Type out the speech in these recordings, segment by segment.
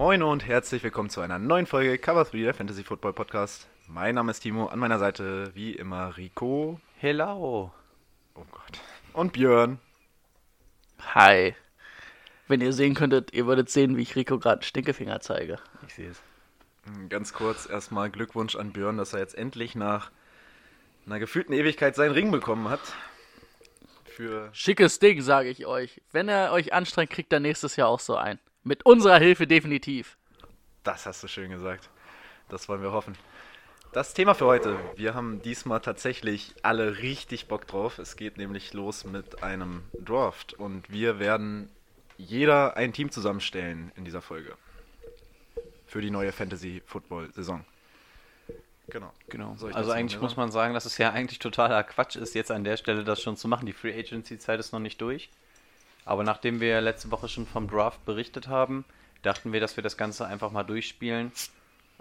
Moin und herzlich willkommen zu einer neuen Folge Cover 3 der Fantasy Football Podcast. Mein Name ist Timo, an meiner Seite wie immer Rico. Hello. Oh Gott. Und Björn. Hi. Wenn ihr sehen könntet, ihr würdet sehen, wie ich Rico gerade einen Stinkefinger zeige. Ich sehe es. Ganz kurz erstmal Glückwunsch an Björn, dass er jetzt endlich nach einer gefühlten Ewigkeit seinen Ring bekommen hat. Für Schickes Ding, sage ich euch. Wenn er euch anstrengt, kriegt er nächstes Jahr auch so ein. Mit unserer Hilfe definitiv. das hast du schön gesagt. Das wollen wir hoffen. Das Thema für heute. Wir haben diesmal tatsächlich alle richtig Bock drauf. Es geht nämlich los mit einem Draft und wir werden jeder ein Team zusammenstellen in dieser Folge. Für die neue Fantasy Football Saison. Genau. Genau. Also eigentlich muss man sagen, dass es ja eigentlich totaler Quatsch ist, jetzt an der Stelle das schon zu machen. Die Free Agency Zeit ist noch nicht durch. Aber nachdem wir letzte Woche schon vom Draft berichtet haben, dachten wir, dass wir das Ganze einfach mal durchspielen.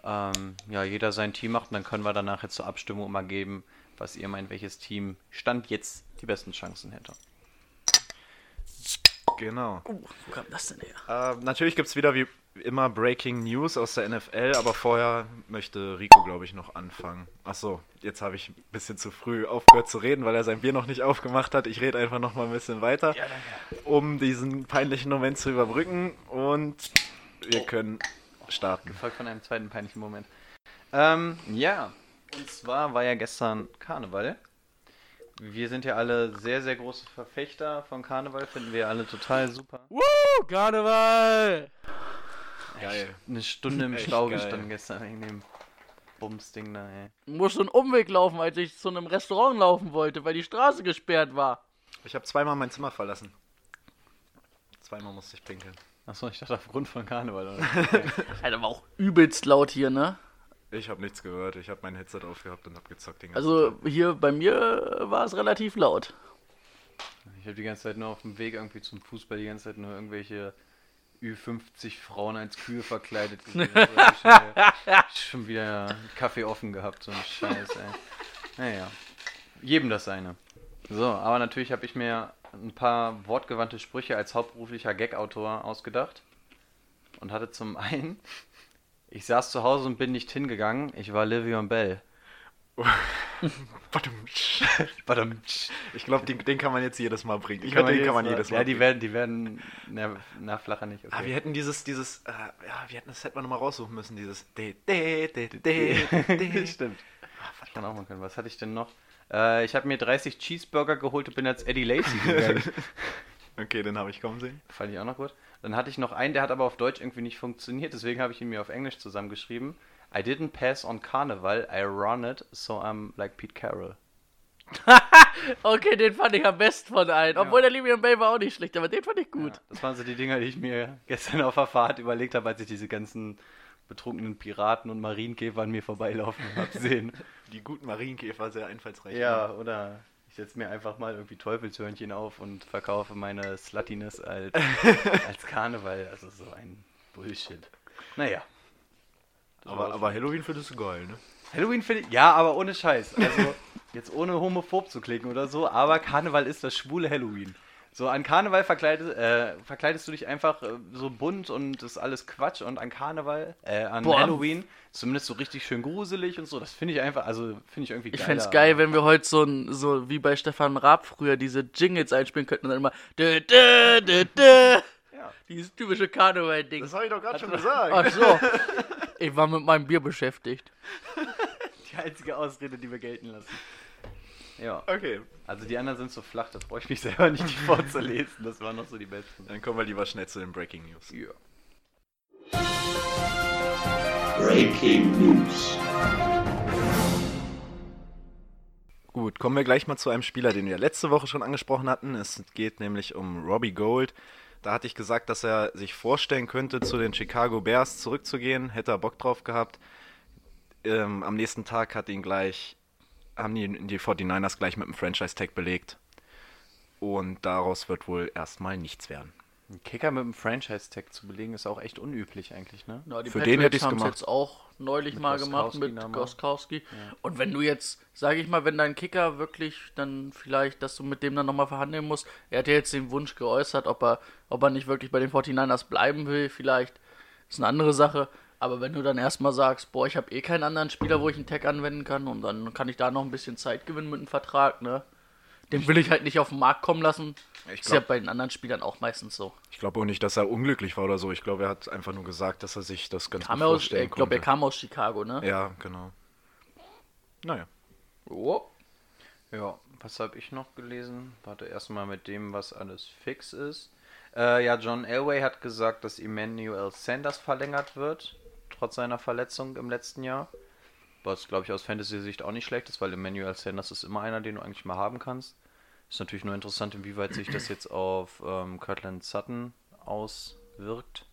Ähm, ja, jeder sein Team macht und dann können wir danach jetzt zur Abstimmung mal geben, was ihr meint, welches Team Stand jetzt die besten Chancen hätte. Genau. Uh, wo kam das denn her? Äh, natürlich gibt es wieder wie immer Breaking News aus der NFL, aber vorher möchte Rico, glaube ich, noch anfangen. Achso, jetzt habe ich ein bisschen zu früh aufgehört zu reden, weil er sein Bier noch nicht aufgemacht hat. Ich rede einfach noch mal ein bisschen weiter, um diesen peinlichen Moment zu überbrücken und wir können starten. Gefolgt von einem zweiten peinlichen Moment. Ähm, ja, und zwar war ja gestern Karneval. Wir sind ja alle sehr, sehr große Verfechter von Karneval, finden wir alle total super. Woo, Karneval! Geil. Eine Stunde im Stau gestanden gestern wegen dem Bumsding da, ey. Musste einen Umweg laufen, als ich zu einem Restaurant laufen wollte, weil die Straße gesperrt war. Ich habe zweimal mein Zimmer verlassen. Zweimal musste ich pinkeln. Achso, ich dachte aufgrund von Karneval, oder? Alter, war auch übelst laut hier, ne? Ich habe nichts gehört. Ich habe mein Headset aufgehabt und habe gezockt den ganzen Also Tag. hier bei mir war es relativ laut. Ich habe die ganze Zeit nur auf dem Weg irgendwie zum Fußball die ganze Zeit nur irgendwelche Ü50 Frauen als Kühe verkleidet gesehen. So, hab ich schon, wieder, schon wieder Kaffee offen gehabt, so ein Scheiß, ey. Naja, jedem das seine. So, aber natürlich habe ich mir ein paar wortgewandte Sprüche als hauptberuflicher Gag-Autor ausgedacht. Und hatte zum einen, ich saß zu Hause und bin nicht hingegangen, ich war Livion Bell. Ich glaube, den, den kann man jetzt jedes Mal bringen. Ich glaube, den kann man jedes Mal- Ja, die bringen. werden, die werden, na, na flacher nicht. Ah, wir Okay. hätten dieses, dieses, äh, ja, wir hätten das hätten wir nochmal raussuchen müssen, dieses de, de, de, de, de. Stimmt. Was kann auch mal können. Was hatte ich denn noch? Äh, ich habe mir 30 Cheeseburger geholt und bin als Eddie Lacey gegangen. Okay, den habe ich kommen sehen. Fand ich auch noch gut. Dann hatte ich noch einen, der hat aber auf Deutsch irgendwie nicht funktioniert, deswegen habe ich ihn mir auf Englisch zusammengeschrieben. I didn't pass on Carnival, I run it, so I'm like Pete Carroll. Okay, den fand ich am besten von allen. Obwohl der Livian Bay war auch nicht schlecht, aber den fand ich gut. Ja, das waren so die Dinger, die ich mir gestern auf der Fahrt überlegt habe, als ich diese ganzen betrunkenen Piraten und Marienkäfer an mir vorbeilaufen habe sehen. Die guten Marienkäfer sehr einfallsreich. Ja, oder ich setze mir einfach mal irgendwie Teufelshörnchen auf und verkaufe meine Sluttiness als, als Karneval. Also so ein Bullshit. Naja. Aber, aber Halloween findest du geil, ne? Halloween finde ich. Ja, aber ohne Scheiß. Also, jetzt ohne homophob zu klicken oder so, aber Karneval ist das schwule Halloween. So, an Karneval verkleidest, äh, verkleidest du dich einfach äh, so bunt und das ist alles Quatsch und an Karneval, äh, an Boah. Halloween zumindest so richtig schön gruselig und so. Das finde ich einfach, also finde ich irgendwie Ich geiler. fände es geil, wenn wir heute so, ein, so wie bei Stefan Raab früher diese Jingles einspielen könnten und dann immer dö, dö, dö, dö. Ja. Dieses typische Karneval-Ding. Das habe ich doch gerade schon gesagt. Ach so. Ich war mit meinem Bier beschäftigt. Die einzige Ausrede, die wir gelten lassen. Ja, Okay, also die anderen sind so flach, da brauche ich mich selber nicht die vorzulesen. Das waren noch so die besten. dann kommen wir lieber schnell zu den Breaking News. Ja. Breaking News. Gut, kommen wir gleich mal zu einem Spieler, den wir letzte Woche schon angesprochen hatten. Es geht nämlich um Robbie Gold. Da hatte ich gesagt, dass er sich vorstellen könnte, zu den Chicago Bears zurückzugehen. Hätte er Bock drauf gehabt. Ähm, am nächsten Tag hat ihn gleich, haben die, die 49ers gleich mit einem Franchise-Tag belegt. Und daraus wird wohl erstmal nichts werden. Einen Kicker mit einem Franchise-Tag zu belegen, ist auch echt unüblich eigentlich, ne? Ja, die Für den hätte ich's haben's gemacht. jetzt auch neulich Mit mal gemacht mit. Goskowski. Und wenn du jetzt, sage ich mal, wenn dein Kicker wirklich dann vielleicht, dass du mit dem dann nochmal verhandeln musst, er hat ja jetzt den Wunsch geäußert, ob er, ob er nicht wirklich bei den 49ers bleiben will, vielleicht ist eine andere Sache. Aber wenn du dann erstmal sagst, boah, ich habe eh keinen anderen Spieler, wo ich einen Tag anwenden kann und dann kann ich da noch ein bisschen Zeit gewinnen mit einem Vertrag, ne? Den will ich halt nicht auf den Markt kommen lassen. Ich ist ja glaub- bei den anderen Spielern auch meistens so. Ich glaube auch nicht, dass er unglücklich war oder so. Ich glaube, er hat einfach nur gesagt, dass er sich das ganz Kam gut er aus, vorstellen ich glaube, er kam aus Chicago, ne? Ja, genau. Naja. Oh. Ja, was habe ich noch gelesen? Warte erstmal mit dem, was alles fix ist. Äh, ja, John Elway hat gesagt, dass Emmanuel Sanders verlängert wird, trotz seiner Verletzung im letzten Jahr. Was, glaube ich, aus Fantasy-Sicht auch nicht schlecht ist, weil Emmanuel Sanders ist immer einer, den du eigentlich mal haben kannst. Ist natürlich nur interessant, inwieweit sich das jetzt auf ähm, Cortland Sutton auswirkt.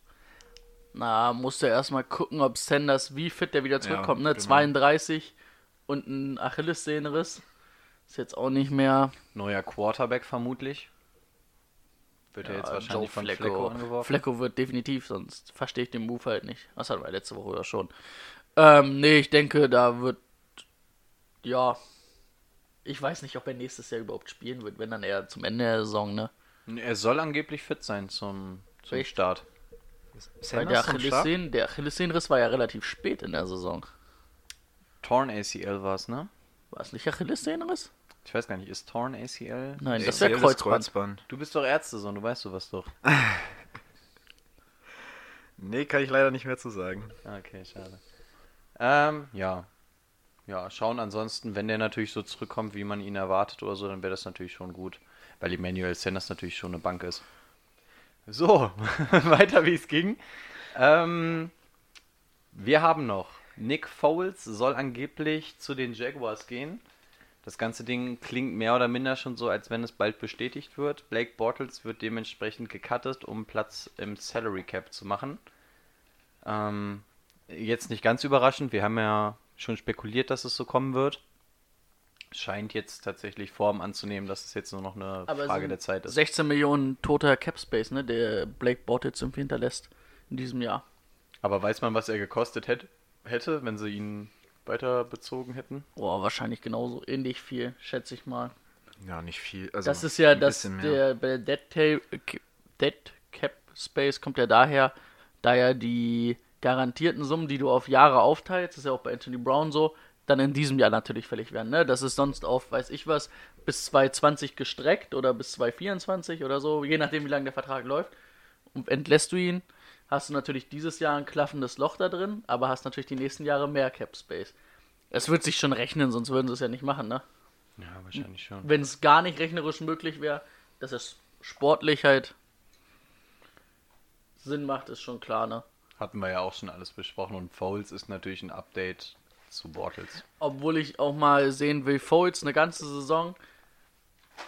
Na, musste erstmal gucken, ob Sanders, wie fit der wieder zurückkommt, ne? genau. 32 und ein Achillessehnenriss. Ist jetzt auch nicht mehr. Neuer Quarterback vermutlich. Wird er jetzt wahrscheinlich von Flecko, angeworfen. Flecko wird definitiv, sonst verstehe ich den Move halt nicht. Das hatten wir letzte Woche ja schon. Ähm, nee, ich denke, da wird. Ja. Ich weiß nicht, ob er nächstes Jahr überhaupt spielen wird, wenn dann eher zum Ende der Saison, ne? Er soll angeblich fit sein zum, zum Echt? Start. Weil der Sanders zum Start? Achillessehnen, der Achillessehnenriss war ja relativ spät in der Saison. Torn ACL war es, ne? War es nicht Achillessehnenriss? Ich weiß gar nicht, ist Torn ACL? Nein, das ACL wäre ist Kreuzband. Kreuzband. Du bist doch Ärztesohn, du weißt sowas doch. Nee, kann ich leider nicht mehr zu sagen. Ah, Okay, schade. Ähm, ja. Ja, schauen ansonsten, wenn der natürlich so zurückkommt, wie man ihn erwartet oder so, dann wäre das natürlich schon gut. Weil Emmanuel Sanders natürlich schon eine Bank ist. So, weiter wie es ging. Ähm, wir haben noch Nick Foles soll angeblich zu den Jaguars gehen. Das ganze Ding klingt mehr oder minder schon so, als wenn es bald bestätigt wird. Blake Bortles wird dementsprechend gecuttet, um Platz im Salary Cap zu machen. Ähm, jetzt nicht ganz überraschend, wir haben ja schon spekuliert, dass es so kommen wird. Scheint jetzt tatsächlich Form anzunehmen, dass es jetzt nur noch eine Aber Frage sind der Zeit ist. 16 Millionen toter Cap Space, ne, der Blake Bortles irgendwie hinterlässt in diesem Jahr. Aber weiß man, was er gekostet hätte, hätte wenn sie ihn weiter bezogen hätten? Boah, wahrscheinlich genauso ähnlich viel, schätze ich mal. Ja, nicht viel. Also das ist ja ein das, bisschen mehr. der, bei der Dead, Dead Cap Space kommt ja daher, da ja die garantierten Summen, die du auf Jahre aufteilst, das ist ja auch bei Anthony Brown so, dann in diesem Jahr natürlich fällig werden. Ne? Das ist sonst auf, weiß ich was, bis 2020 gestreckt oder bis 2024 oder so, je nachdem, wie lange der Vertrag läuft. Und entlässt du ihn, hast du natürlich dieses Jahr ein klaffendes Loch da drin, aber hast natürlich die nächsten Jahre mehr Cap Space. Es wird sich schon rechnen, sonst würden sie es ja nicht machen, ne? Ja, wahrscheinlich schon. wenn es gar nicht rechnerisch möglich wäre, dass es sportlich halt Sinn macht, ist schon klar, ne? Hatten wir ja auch schon alles besprochen und Foles ist natürlich ein Update zu Bortles. Obwohl ich auch mal sehen will, Foles eine ganze Saison,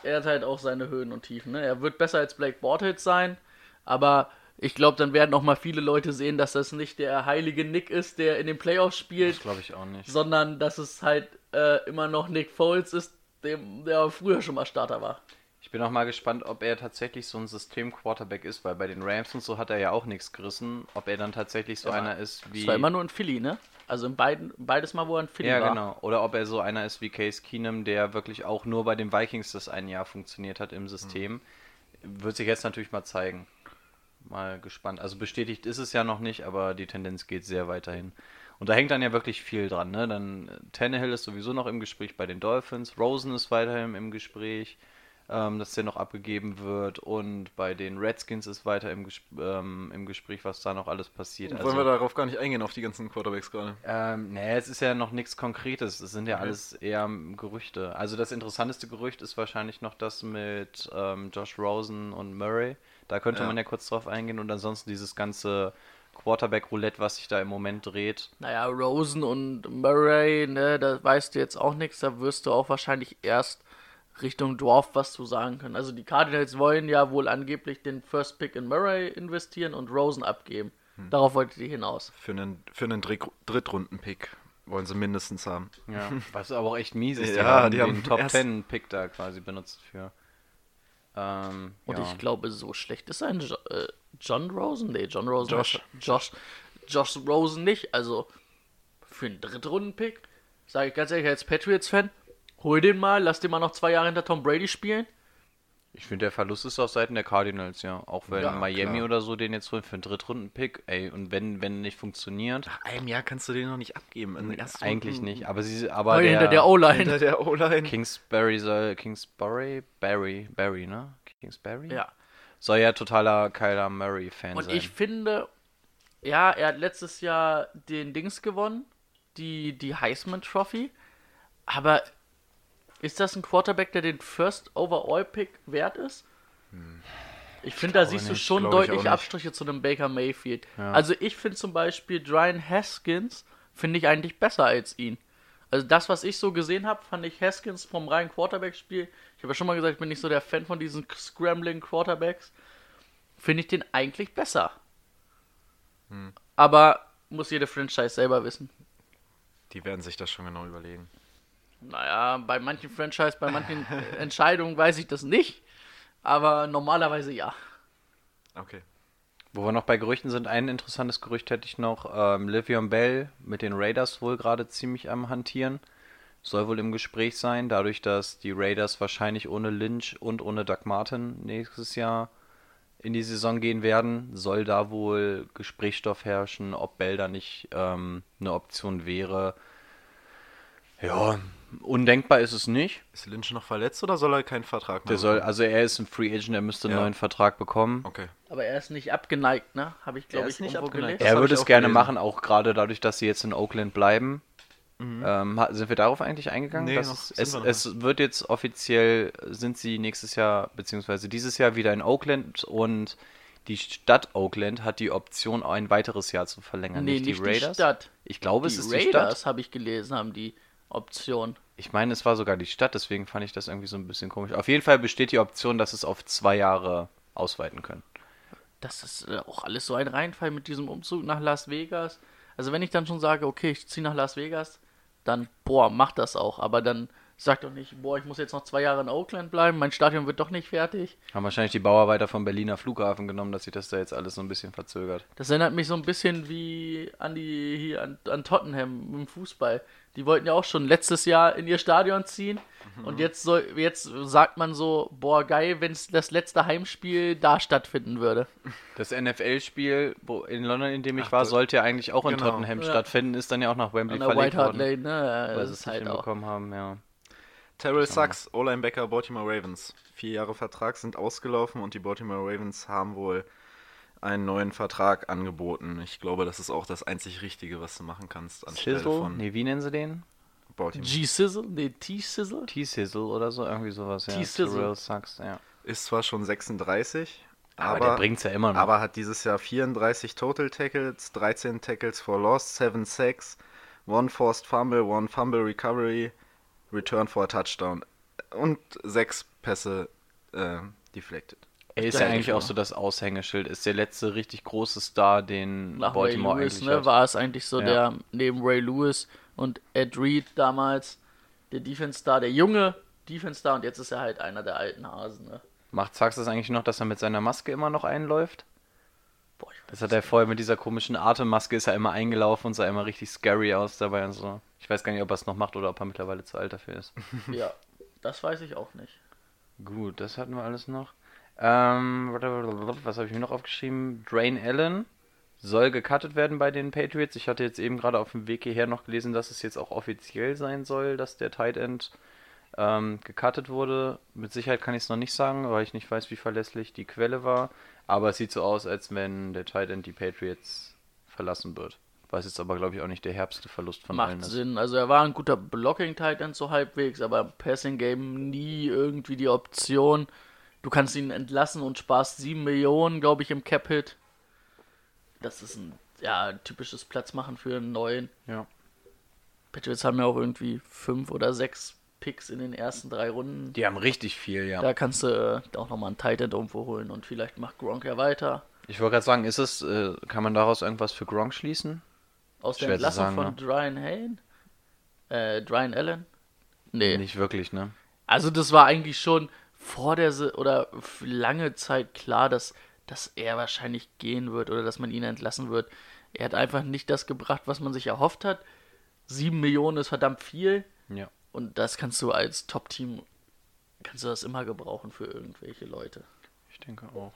er hat halt auch seine Höhen und Tiefen, ne? Er wird besser als Blake Bortles sein, aber ich glaube, dann werden auch mal viele Leute sehen, dass das nicht der heilige Nick ist, der in den Playoffs spielt, Das glaube ich auch nicht. sondern dass es halt äh, immer noch Nick Foles ist, dem, der früher schon mal Starter war. Ich bin auch mal gespannt, ob er tatsächlich so ein System-Quarterback ist, weil bei den Rams und so hat er ja auch nichts gerissen. Ob er dann tatsächlich so Ja, einer ist wie. Das war immer nur in Philly, ne? Also in beiden, beides Mal, wo er in Philly ja, war. genau. Oder ob er so einer ist wie Case Keenum, der wirklich auch nur bei den Vikings das ein Jahr funktioniert hat im System. Wird sich jetzt natürlich mal zeigen. Mal gespannt. Also bestätigt ist es ja noch nicht, aber die Tendenz geht sehr weiterhin. Und da hängt dann ja wirklich viel dran. Ne? Dann äh, Tannehill ist sowieso noch im Gespräch bei den Dolphins. Rosen ist weiterhin im Gespräch, ähm, dass der noch abgegeben wird. Und bei den Redskins ist weiter im, Ges ähm, im Gespräch, was da noch alles passiert. Wollen wir darauf gar nicht eingehen, auf die ganzen Quarterbacks gerade? Ähm, nee, es ist ja noch nichts Konkretes. Es sind ja alles eher ähm, Gerüchte. Also das interessanteste Gerücht ist wahrscheinlich noch das mit ähm, Josh Rosen und Murray. Da könnte Ja. man ja kurz drauf eingehen. Und ansonsten dieses ganze Quarterback-Roulette, was sich da im Moment dreht. Naja, Rosen und Murray, ne, da weißt du jetzt auch nichts, da wirst du auch wahrscheinlich erst Richtung Dwarf was zu sagen können. Also die Cardinals wollen ja wohl angeblich den First Pick in Murray investieren und Rosen abgeben. Hm. Darauf wolltet ihr hinaus. Für einen, für einen Dritt- Drittrunden-Pick wollen sie mindestens haben. Ja, was aber auch echt mies ist. Die Ja, haben die den haben Top erst- 10 Pick da quasi benutzt für. Ähm, Und ja. ich glaube, so schlecht ist ein jo äh, John Rosen? Nee, John Rosen. Josh. Josh. Josh Rosen nicht. Also für einen Drittrunden-Pick, sage ich ganz ehrlich als Patriots-Fan, hol den mal, lass den mal noch zwei Jahre hinter Tom Brady spielen. Ich finde, der Verlust ist auf Seiten der Cardinals, ja. Auch wenn Ja, Miami klar. oder so den jetzt holen für einen Drittrunden-Pick, ey, und wenn, wenn nicht funktioniert, Nach einem Jahr kannst du den noch nicht abgeben. In den ersten eigentlich nicht. Aber sie, aber der, hinter der O-Line. Hinter der O-Line. Kingsbury soll, Kingsbury? Barry, Barry, ne? Kingsbury? Ja. Soll ja totaler Kyler Murray-Fan Und sein. ich finde, ja, er hat letztes Jahr den Dings gewonnen, die, die Heisman Trophy. Aber ist das ein Quarterback, der den First Overall Pick wert ist? Ich finde, da siehst du nicht, schon glaub ich auch deutlich nicht. Abstriche zu einem Baker Mayfield. Also ich finde zum Beispiel Brian Haskins finde ich eigentlich besser als ihn. Also das, was ich so gesehen habe, fand ich Haskins vom reinen Quarterback-Spiel. Ich habe ja schon mal gesagt, ich bin nicht so der Fan von diesen Scrambling Quarterbacks. Finde ich den eigentlich besser. Aber muss jede Franchise selber wissen. Die werden sich das schon genau überlegen. Naja, bei manchen Franchise, bei manchen Entscheidungen weiß ich das nicht. Aber normalerweise ja. Okay. Wo wir noch bei Gerüchten sind, ein interessantes Gerücht hätte ich noch. Ähm, Livion Bell mit den Raiders wohl gerade ziemlich am Hantieren. Soll wohl im Gespräch sein, dadurch, dass die Raiders wahrscheinlich ohne Lynch und ohne Doug Martin nächstes Jahr in die Saison gehen werden, soll da wohl Gesprächsstoff herrschen, ob Bell da nicht ähm, eine Option wäre. Ja, undenkbar ist es nicht. Ist Lynch noch verletzt oder soll er keinen Vertrag mehr Der soll, bekommen? also er ist ein Free Agent, er müsste einen Ja. neuen Vertrag bekommen. Okay. Aber er ist nicht abgeneigt, ne? Habe ich, glaube Er ich, nicht abgeneigt. Er würde es gerne gelesen. machen, auch gerade dadurch, dass sie jetzt in Oakland bleiben. Ähm, ha- sind wir darauf eigentlich eingegangen? Nee, dass noch es, es, wir es wird jetzt offiziell, sind sie nächstes Jahr, beziehungsweise dieses Jahr wieder in Oakland und die Stadt Oakland hat die Option, ein weiteres Jahr zu verlängern. Nee, nicht, nicht die die Raiders. Stadt. Ich glaube, Die es ist die Stadt. Raiders, habe ich gelesen, haben die Option. Ich meine, es war sogar die Stadt, deswegen fand ich das irgendwie so ein bisschen komisch. Auf jeden Fall besteht die Option, dass es auf zwei Jahre ausweiten können. Das ist äh, auch alles so ein Reinfall mit diesem Umzug nach Las Vegas. Also wenn ich dann schon sage, okay, ich ziehe nach Las Vegas, dann, boah, mach das auch. Aber dann sag doch nicht, boah, ich muss jetzt noch zwei Jahre in Oakland bleiben, mein Stadion wird doch nicht fertig. Haben wahrscheinlich die Bauarbeiter vom Berliner Flughafen genommen, dass sich das da jetzt alles so ein bisschen verzögert. Das erinnert mich so ein bisschen wie an die hier an, an Tottenham im Fußball. Die wollten ja auch schon letztes Jahr in ihr Stadion ziehen und jetzt soll jetzt sagt man so, boah geil, wenn das letzte Heimspiel da stattfinden würde. Das NFL-Spiel wo- in London, in dem ich Ach, war, sollte ja eigentlich auch in genau. Tottenham Ja. stattfinden, ist dann ja auch nach Wembley verlegt White Hart worden, Lane, ne? weil Das sie es ist halt auch. hinbekommen haben, ja. Terrell Sachs, O-Linebacker Baltimore Ravens. Vier Jahre Vertrag sind ausgelaufen und die Baltimore Ravens haben wohl einen neuen Vertrag angeboten. Ich glaube, das ist auch das einzig Richtige, was du machen kannst anstelle Sizzle? von Nee, wie nennen sie den? Baltimore. G-Sizzle? Nee, T-Sizzle? T-Sizzle oder so, irgendwie sowas, ja. T-Sizzle. Terrell Sucks, ja. Ist zwar schon 36, Aber, aber, der bringt's ja immer noch. aber hat dieses Jahr 34 Total Tackles, 13 Tackles for Loss, 7 Sacks, 1 Forced Fumble, 1 Fumble Recovery, Return for a Touchdown und 6 Pässe äh, deflected. er ist ja eigentlich auch so das Aushängeschild, ist der letzte richtig große Star, den Nach Baltimore Ray Lewis, eigentlich ne, hat. war es eigentlich so Ja. der, neben Ray Lewis und Ed Reed damals, der Defense-Star, der junge Defense-Star und jetzt ist er halt einer der alten Hasen, ne? Macht Sachs das eigentlich noch, dass er mit seiner Maske immer noch einläuft? Boah, Das hat er vorher mit dieser komischen Atemmaske ist er immer eingelaufen und sah immer richtig scary aus dabei und so. Ich weiß gar nicht, ob er es noch macht oder ob er mittlerweile zu alt dafür ist. Ja, das weiß ich auch nicht. Gut, das hatten wir alles noch. Ähm, was habe ich mir noch aufgeschrieben? Drain Allen soll gecuttet werden bei den Patriots. Ich hatte jetzt eben gerade auf dem Weg hierher noch gelesen, dass es jetzt auch offiziell sein soll, dass der Tight End ähm, gecuttet wurde. Mit Sicherheit kann ich es noch nicht sagen, weil ich nicht weiß, wie verlässlich die Quelle war. Aber es sieht so aus, als wenn der Tight End die Patriots verlassen wird. Weiß jetzt aber, glaube ich, auch nicht der herbste Verlust von allen Macht. Sinn. Also er war ein guter Blocking-Tight End so halbwegs, aber im Passing-Game nie irgendwie die Option. Du kannst ihn entlassen und sparst 7 Millionen, glaube ich, im Cap-Hit. Das ist ein ja, typisches Platzmachen für einen neuen. Ja. Patriots haben ja auch irgendwie fünf oder sechs Picks in den ersten drei Runden. Die haben richtig viel, ja. Da kannst du äh, auch nochmal einen Tight End irgendwo holen und vielleicht macht Gronk ja weiter. Ich wollte gerade sagen, ist es, äh, kann man daraus irgendwas für Gronk schließen? Aus der Schwer zu Entlassung sagen, von ne? Dryan Hain? Äh, Dryan Allen? Nee. Nicht wirklich, ne? Also das war eigentlich schon vor der Se oder lange Zeit klar, dass, dass er wahrscheinlich gehen wird oder dass man ihn entlassen wird. Er hat einfach nicht das gebracht, was man sich erhofft hat. Sieben Millionen ist verdammt viel Ja. Und das kannst du als Top-Team, kannst du das immer gebrauchen für irgendwelche Leute. Ich denke auch.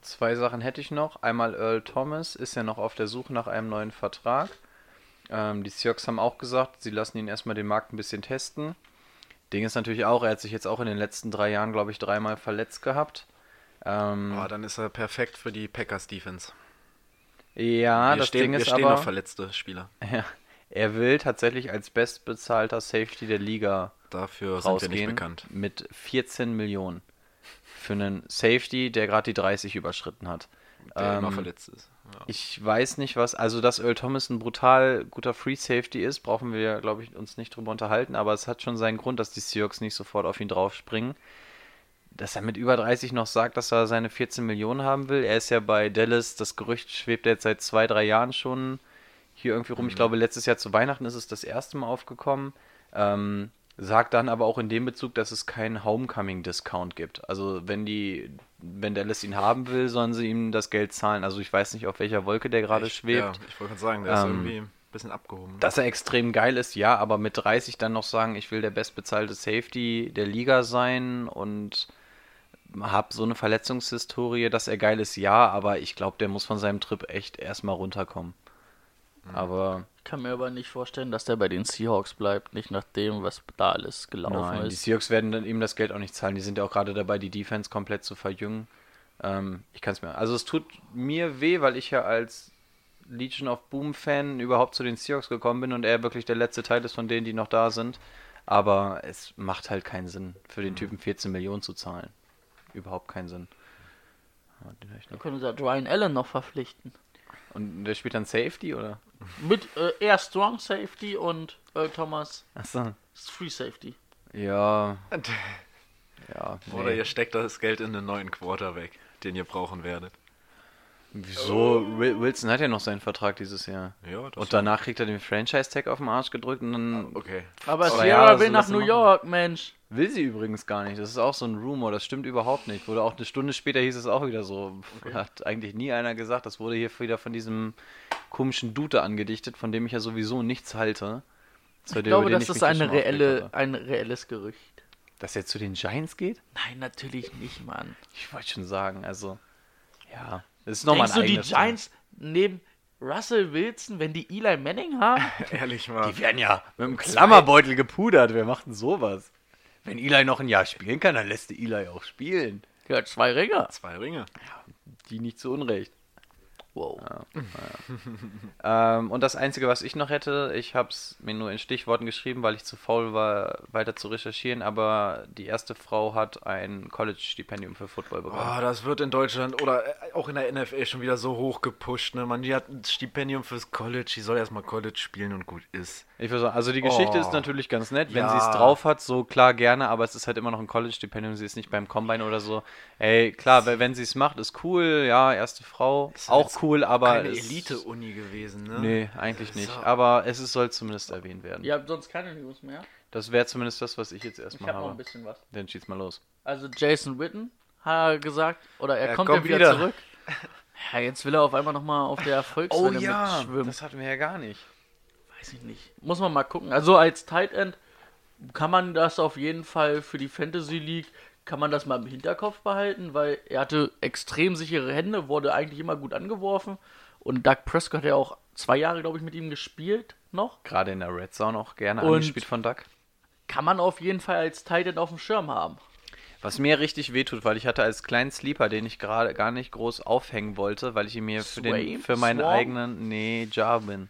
Zwei Sachen hätte ich noch. Einmal Earl Thomas ist ja noch auf der Suche nach einem neuen Vertrag. Ähm, die Seahawks haben auch gesagt, sie lassen ihn erstmal den Markt ein bisschen testen. Ding ist natürlich auch, er hat sich jetzt auch in den letzten drei Jahren, glaube ich, dreimal verletzt gehabt. Ähm, Oh, dann ist er perfekt für die Packers Defense. ja, wir das stehen, Ding wir ist stehen aber, auf verletzte Spieler. ja, er will tatsächlich als bestbezahlter Safety der Liga Dafür sind wir nicht rausgehen bekannt. mit 14 Millionen für einen Safety, der gerade die 30 überschritten hat. Der immer Ähm, verletzt ist. Ja. Ich weiß nicht, was. Also, dass Earl Thomas ein brutal guter Free Safety ist, brauchen wir, glaube ich, uns nicht drüber unterhalten. Aber es hat schon seinen Grund, dass die Seahawks nicht sofort auf ihn draufspringen. Dass er mit über 30 noch sagt, dass er seine 14 Millionen haben will. Er ist ja bei Dallas, das Gerücht schwebt jetzt seit zwei, drei Jahren schon hier irgendwie rum. Ich glaube, letztes Jahr zu Weihnachten ist es das erste Mal aufgekommen. Ähm, sagt dann aber auch in dem Bezug, dass es keinen Homecoming-Discount gibt. Also wenn die, wenn Dallas ihn haben will, sollen sie ihm das Geld zahlen. Also ich weiß nicht, auf welcher Wolke der gerade Ich- schwebt. Ja, ich wollte gerade sagen, der ist Ähm, irgendwie ein bisschen abgehoben. Dass er extrem geil ist, ja, aber mit 30 dann noch sagen, ich will der bestbezahlte Safety der Liga sein und hab so eine Verletzungshistorie, dass er geil ist, ja, aber ich glaube, der muss von seinem Trip echt erstmal runterkommen. Mhm. Aber Ich kann mir aber nicht vorstellen, dass der bei den Seahawks bleibt, nicht nach dem, was da alles gelaufen nein, die ist. Seahawks werden dann ihm das Geld auch nicht zahlen. Die sind ja auch gerade dabei, die Defense komplett zu verjüngen. Ähm, ich kann es mir. Also es tut mir weh, weil ich ja als Legion of Boom Fan überhaupt zu den Seahawks gekommen bin und er wirklich der letzte Teil ist von denen, die noch da sind. Aber es macht halt keinen Sinn, für den Typen 14 Millionen zu zahlen. Überhaupt keinen Sinn. Den noch. können wir da Ryan Allen noch verpflichten. Und der spielt dann Safety, oder? Mit äh, eher Strong Safety und Earl Thomas Achso. ist Free Safety. Ja. Ja. Oder nee. ihr steckt das Geld in den neuen Quarterback, den ihr brauchen werdet. Wieso? Wil- Wilson hat ja noch seinen Vertrag dieses Jahr. Ja, das Und danach kriegt er den Franchise-Tag auf den Arsch gedrückt und dann Okay. Aber Sierra ja, will so nach New machen. York, Mensch. will sie übrigens gar nicht. Das ist auch so ein Rumor, das stimmt überhaupt nicht. Wurde auch eine Stunde später hieß es auch wieder so. Hat eigentlich nie einer gesagt. Das wurde hier wieder von diesem komischen Dute angedichtet, von dem ich ja sowieso nichts halte. Ich der- glaube, das ich ist ja eine reelle, ein reelles Gerücht. Dass er zu den Giants geht? Nein, natürlich nicht, Mann. Ich wollte schon sagen, also. Ja. Das ist nochmal ein du, die. Giants neben Russell Wilson, wenn die Eli Manning haben? Ehrlich mal. Die werden ja mit dem Klammerbeutel gepudert. Wer macht denn sowas? Wenn Eli noch ein Jahr spielen kann, dann lässt die Eli auch spielen. Ja, zwei Ringer. Zwei Ringe. Die nicht zu Unrecht. Wow. Ähm, und das Einzige, was ich noch hätte, ich habe es mir nur in Stichworten geschrieben, weil ich zu faul war, weiter zu recherchieren, aber die erste Frau hat ein College-Stipendium für Football bekommen. Oh, das wird in Deutschland oder äh, auch in der NFL schon wieder so hoch gepusht. Ne? Man, die hat ein Stipendium fürs College, die soll erstmal College spielen und gut ist. Ich würde sagen, also die Geschichte Oh. ist natürlich ganz nett, wenn Ja. sie es drauf hat, so klar gerne, aber es ist halt immer noch ein College-Stipendium, sie ist nicht beim Combine oder so. Ey, klar, wenn- wenn sie es macht, ist cool, ja, erste Frau, Ist auch cool, aber Keine Elite-Uni gewesen, ne? Nee, eigentlich nicht, So. aber es ist, soll zumindest erwähnt werden. Ihr habt sonst keine News mehr? Das wäre zumindest das, was ich jetzt Ich erstmal habe noch ein bisschen was. Dann schieß mal los. Also Jason Witten hat er gesagt, oder er, Er kommt, kommt ja wieder, wieder. zurück. Ja, jetzt will er auf einmal nochmal auf der Erfolgswelle mitschwimmen. Oh das hatten wir ja gar nicht. Weiß ich nicht. Muss man mal gucken. Also als Tight End kann man das auf jeden Fall für die Fantasy League, kann man das mal im Hinterkopf behalten, weil er hatte extrem sichere Hände, wurde eigentlich immer gut angeworfen. Und Doug Prescott hat ja auch zwei Jahre, glaube ich, mit ihm gespielt noch. Gerade in der Red Zone auch gerne Und- angespielt von Duck. Kann man auf jeden Fall als Tight End auf dem Schirm haben. Was mir richtig wehtut, weil ich hatte als kleinen Sleeper, den ich gerade gar nicht groß aufhängen wollte, weil ich ihn mir für, den, für meinen Swarm? eigenen, nee, Jarvin,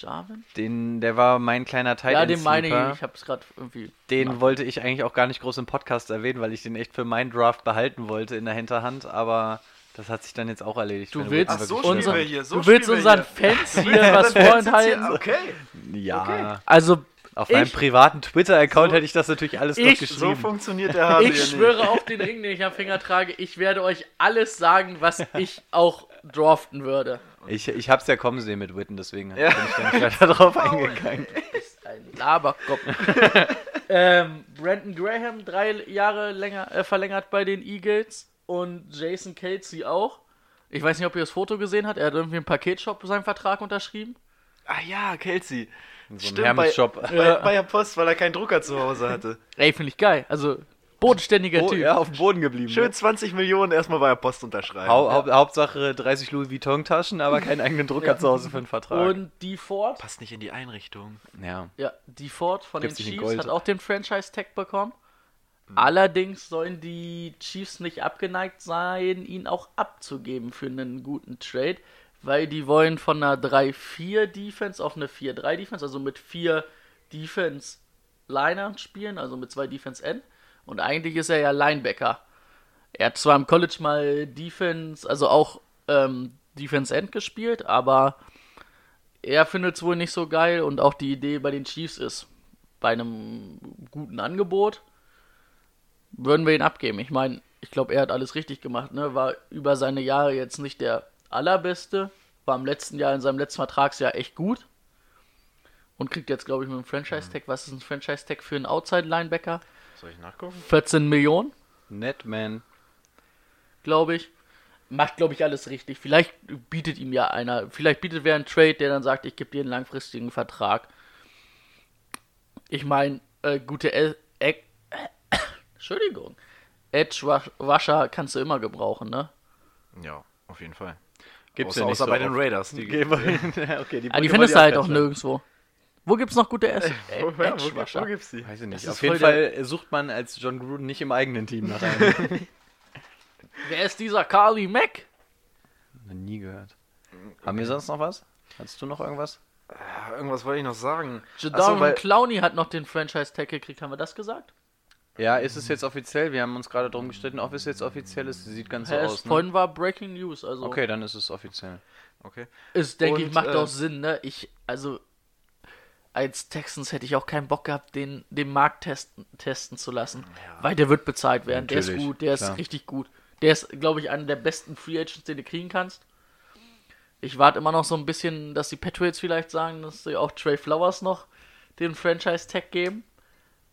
Jarvin? den, der war mein kleiner Tight Ja, den meine Sleeper. ich. Ich habe es gerade irgendwie. Den wollte ich eigentlich auch gar nicht groß im Podcast erwähnen, weil ich den echt für meinen Draft behalten wollte in der Hinterhand, aber das hat sich dann jetzt auch erledigt. Du willst, Ach, so unser, wir hier, so du willst unseren hier. Fans hier was vorenthalten. Okay. Ja, Also, Auf meinem Ich- privaten Twitter-Account hätte ich das natürlich alles ich- geschrieben. So funktioniert der Hase Ich schwöre auf den Ring, den ich am Finger trage, ich werde euch alles sagen, was ich auch draften würde. Ich, ich hab's ja kommen sehen mit Witten, deswegen Ja. bin ich da nicht weiter drauf eingegangen. ist ein Laberkopf. ähm, Brandon Graham drei Jahre länger äh, verlängert bei den Eagles und Jason Kelsey auch. Ich weiß nicht, ob ihr das Foto gesehen habt. Er hat irgendwie im Paketshop seinen Vertrag unterschrieben. Ah ja, Kelsey. So ein Stimmt, Hermes-Shop. Bei, bei der Post, weil er keinen Drucker zu Hause hatte. Ey, finde ich geil. Also, bodenständiger Oh, Typ. ja, auf dem Boden geblieben. Schön ne? 20 Millionen erstmal bei der Post unterschreiben. Hau, Haupt, Hauptsache 30 Louis Vuitton-Taschen, aber keinen eigenen Drucker zu Hause für einen Vertrag. Und die Ford, Passt nicht in die Einrichtung. ja. ja, die Ford von Gibt's den Chiefs hat auch den Franchise-Tag bekommen. Allerdings sollen die Chiefs nicht abgeneigt sein, ihn auch abzugeben für einen guten Trade, weil die wollen von einer 3-4-Defense auf eine 4-3-Defense, also mit vier Defense-Linern spielen, also mit zwei Defense-End. Und eigentlich ist er ja Linebacker. Er hat zwar im College mal Defense, also auch ähm, Defense-End gespielt, aber er findet es wohl nicht so geil und auch die Idee bei den Chiefs ist, bei einem guten Angebot würden wir ihn abgeben. Ich meine, ich glaube, er hat alles richtig gemacht, ne? War über seine Jahre jetzt nicht der allerbeste, war im letzten Jahr in seinem letzten Vertragsjahr echt gut und kriegt jetzt, glaube ich, mit dem Franchise-Tag, was ist ein Franchise-Tag für einen Outside-Linebacker? Soll ich nachgucken? 14 Millionen, Netman. glaube ich. Macht, glaube ich, alles richtig. Vielleicht bietet ihm ja einer, vielleicht bietet wer einen Trade, der dann sagt, ich gebe dir einen langfristigen Vertrag. Ich meine, äh, gute El e Entschuldigung. Edge-Washer kannst du immer gebrauchen, ne? Ja, auf jeden Fall. Gibt's außer, ja nicht außer so bei den. Raiders. Die Gehen wir hin. Okay, Ah, die findest du halt auch nirgendwo. Wo gibt's noch gute S Wo, ja, wo, wo gibt's die? Weiß ich nicht. Das Auf jeden Fall sucht man als John Gruden nicht im eigenen Team nach einem. Wer ist dieser Carly Mack? Noch Nie gehört. Haben wir sonst noch was? Hast du noch irgendwas? Ah, Irgendwas wollte ich noch sagen. Jadon Achso, weil- Clowney hat noch den Franchise-Tag gekriegt, haben wir das gesagt? Ja, ist es jetzt offiziell? Wir haben uns gerade darum gestritten, ob es jetzt offiziell ist. Sieht ganz so Ja, es aus. Ne? vorhin war Breaking News, also Okay, dann ist es offiziell. Okay. ist, denke ich, macht äh, auch Sinn, ne? Ich, also als Texans hätte ich auch keinen Bock gehabt, den, den Markt testen, testen zu lassen. Weil der wird bezahlt werden. Der ist Natürlich, gut, der ist klar. richtig gut. Der ist, glaube ich, einer der besten Free Agents, den du kriegen kannst. Ich warte immer noch so ein bisschen, dass die Patriots vielleicht sagen, dass sie auch Trey Flowers noch den Franchise-Tag geben.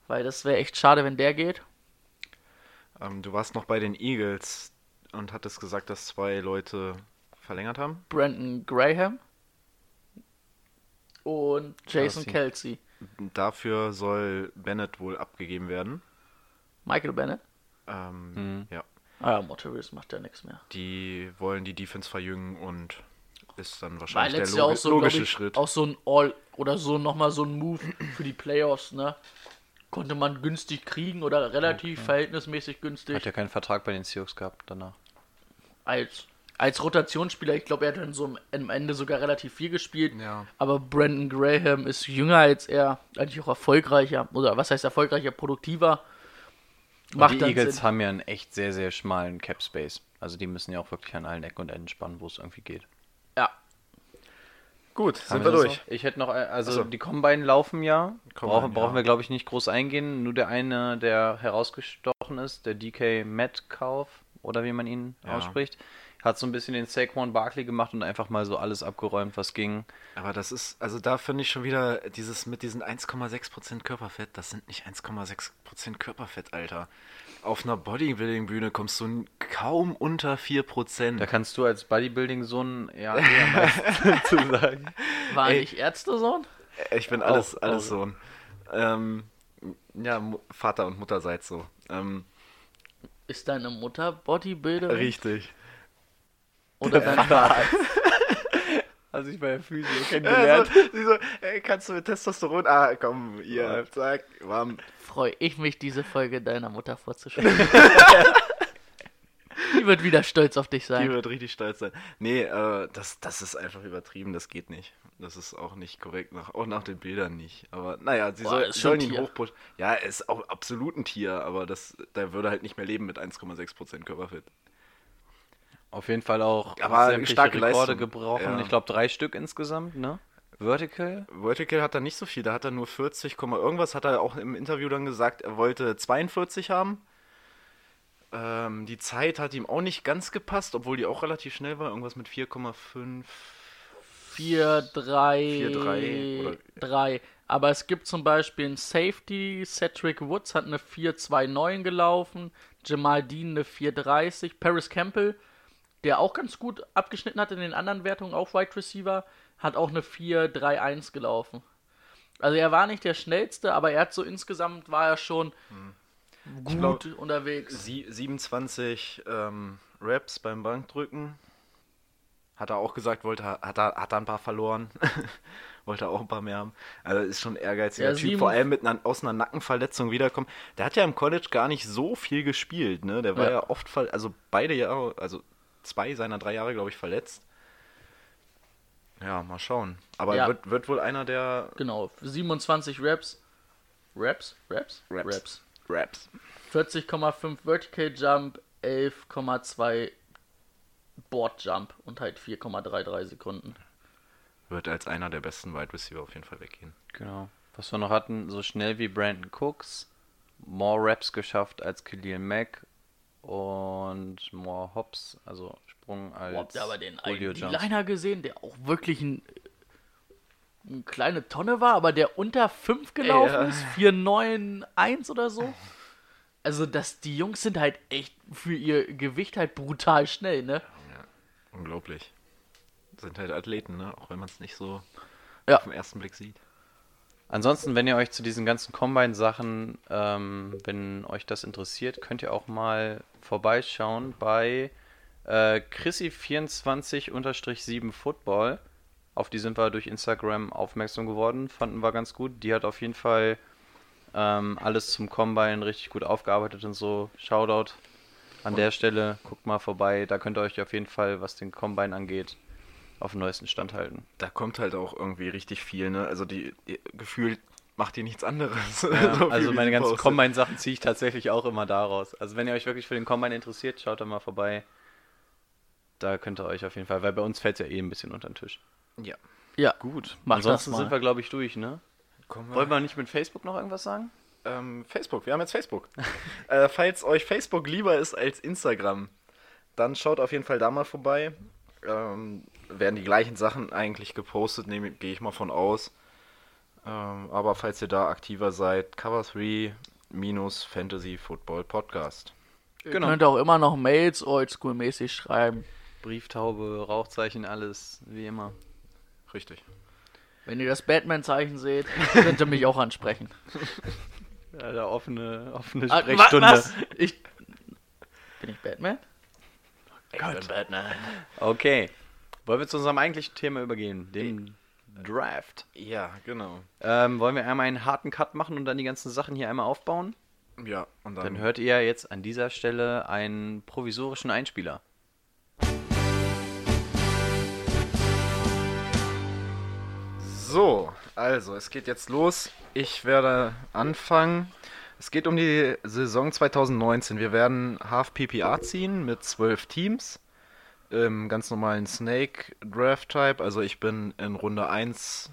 Weil das wäre echt schade, wenn der geht. Ähm, du warst noch bei den Eagles und hattest gesagt, dass zwei Leute verlängert haben. Brandon Graham und Jason Kelsey. Kelsey. Dafür soll Bennett wohl abgegeben werden. Michael Bennett. Ähm, Mhm. Ja. Ah ja, Motorius macht ja nichts mehr. Die wollen die Defense verjüngen und ist dann wahrscheinlich der letztes Jahr logi auch so, logische ich, Schritt. auch so ein All oder so nochmal so ein Move für die Playoffs, ne? Konnte man günstig kriegen oder relativ verhältnismäßig günstig. Hat ja keinen Vertrag bei den Seahawks gehabt danach. als, als Rotationsspieler, ich glaube, er hat dann so am- Ende sogar relativ viel gespielt. Ja. Aber Brandon Graham ist jünger als er, eigentlich auch erfolgreicher, oder was heißt erfolgreicher, produktiver. Und die Eagles Sinn. haben ja einen echt sehr, sehr schmalen Cap Space. Also die müssen ja auch wirklich an allen Ecken und Enden spannen, wo es irgendwie geht. Ja, Gut, Haben sind wir durch. noch? Ich hätte noch, ein- also Achso. die Combine laufen ja. Combine, brauchen, brauchen ja. wir, glaube ich, nicht groß eingehen. Nur der eine, der herausgestochen ist, der DK Metcalf, oder wie man ihn Ja. ausspricht, hat so ein bisschen den Saquon Barkley gemacht und einfach mal so alles abgeräumt, was ging. Aber das ist, also da finde ich schon wieder dieses mit diesen 1,6% Körperfett, das sind nicht 1,6% Körperfett, Alter. Auf einer Bodybuilding-Bühne kommst du kaum unter 4%. Da kannst du als Bodybuilding-Sohn ja eher zu sagen. war Ey. nicht Ärztesohn? Ich bin alles, Auch- alles auch. Sohn. Ähm, ja, Vater und Mutterseits so. Ähm, Ist deine Mutter Bodybuilderin? richtig. Oder dein Vater? Also ich bei der Physio Ja, kennengelernt. so, sie so, ey, kannst du mit Testosteron? Ah, komm, hier, zack, warm. Freue ich mich, diese Folge deiner Mutter vorzustellen. Die wird wieder stolz auf dich Die sein. wird richtig stolz sein. Nee, äh, das, das ist einfach übertrieben, das geht nicht. Das ist auch nicht korrekt, nach, auch nach den Bildern nicht. Aber naja, sie Boah, soll, sollen ihn hochpushen. Ja, er ist auch absolut ein Tier, aber das, der würde halt nicht mehr leben mit 1,6% Körperfett. Auf jeden Fall auch Aber sämtliche starke Rekorde Leistung. gebrochen. Ja. Ich glaube drei Stück insgesamt, ne? Vertical? Vertical hat er nicht so viel, da hat er nur 40, Komma irgendwas, hat er auch im Interview dann gesagt, er wollte 42 haben. Ähm, die Zeit hat ihm auch nicht ganz gepasst, obwohl die auch relativ schnell war, irgendwas mit 4,5. 4, 3, 4-3 oder- 3. Aber es gibt zum Beispiel einen Safety, Cedric Woods hat eine 4-2-9 gelaufen, Jamal Dean eine 4-30, Paris Campbell, der auch ganz gut abgeschnitten hat in den anderen Wertungen, auch Wide Receiver, hat auch eine 4-3-1 gelaufen. Also er war nicht der schnellste, aber er hat so insgesamt war er schon gut glaub, unterwegs. Sie, 27 ähm, Reps beim Bankdrücken. Hat er auch gesagt, wollte, hat er, hat er ein paar verloren. wollte er auch ein paar mehr haben. Also ist schon ein ehrgeiziger Ja, Typ, vor allem mit einer, aus einer Nackenverletzung wiederkommen. Der hat ja im College gar nicht so viel gespielt, ne? Der war Ja. ja, oft, also beide Jahre, also zwei seiner drei Jahre, glaube ich, verletzt. Ja, mal schauen. Aber Ja. wird, wird wohl einer der Genau, 27 Reps. Reps? Reps? Reps. Raps. 40,5 Vertical Jump, 11,2 Board Jump und halt 4,33 Sekunden. Wird als einer der besten Wide Receiver auf jeden Fall weggehen. Genau. Was wir noch hatten, so schnell wie Brandon Cooks, more Raps geschafft als Khalil Mack und more Hops, also Sprung als Boah, habt ihr aber den einen. Liner gesehen, der auch wirklich ein, eine kleine Tonne war, aber der unter 5 gelaufen Ja. ist, 4,91 oder so. Also, dass die Jungs sind halt echt für ihr Gewicht halt brutal schnell, ne? Unglaublich. Sind halt Athleten, ne? Auch wenn man es nicht so Ja. auf den ersten Blick sieht. Ansonsten, wenn ihr euch zu diesen ganzen Combine-Sachen, ähm, wenn euch das interessiert, könnt ihr auch mal vorbeischauen bei äh, Chrissy24-7 Football. Auf die sind wir durch Instagram aufmerksam geworden, fanden wir ganz gut. Die hat auf jeden Fall ähm, alles zum Combine richtig gut aufgearbeitet und so. Shoutout an der Stelle, guckt mal vorbei. Da könnt ihr euch auf jeden Fall, was den Combine angeht, auf den neuesten Stand halten. Da kommt halt auch irgendwie richtig viel, ne? Also die, die gefühlt macht ihr nichts anderes. Ja, So also meine ganzen. Combine-Sachen ziehe ich tatsächlich auch immer daraus. Also wenn ihr euch wirklich für den Combine interessiert, schaut da mal vorbei. Da könnt ihr euch auf jeden Fall, weil bei uns fällt es ja eh ein bisschen unter den Tisch. Ja. Ja, Gut. Mach Ansonsten das mal. sind wir, glaube ich, durch, ne? Kommen Wollen wir nicht mit Facebook noch irgendwas sagen? Ähm, Facebook, wir haben jetzt Facebook. äh, falls euch Facebook lieber ist als Instagram, dann schaut auf jeden Fall da mal vorbei. Ähm, werden die gleichen Sachen eigentlich gepostet, nehme- gehe ich mal von aus. Ähm, aber falls ihr da aktiver seid, Cover 3 minus Fantasy Football Podcast. ihr Genau. könnt auch immer noch Mails oldschool-mäßig schreiben. Brieftaube, Rauchzeichen, alles, wie immer. Richtig. Wenn ihr das Batman-Zeichen seht, könnt ihr mich auch ansprechen. Ja, da offene, offene Ah, Sprechstunde. was? Ich. Bin ich Batman? Ich bin Batman. Okay. Wollen wir zu unserem eigentlichen Thema übergehen, dem Draft. Ja, genau. Ähm, wollen wir einmal einen harten Cut machen und dann die ganzen Sachen hier einmal aufbauen? Ja, und dann, Dann hört ihr jetzt an dieser Stelle einen provisorischen Einspieler. So, also es geht jetzt los. Ich werde anfangen. Es geht um die Saison 2019. Wir werden Half PPA ziehen mit zwölf Teams im ganz normalen Snake Draft Type. Also ich bin in Runde 1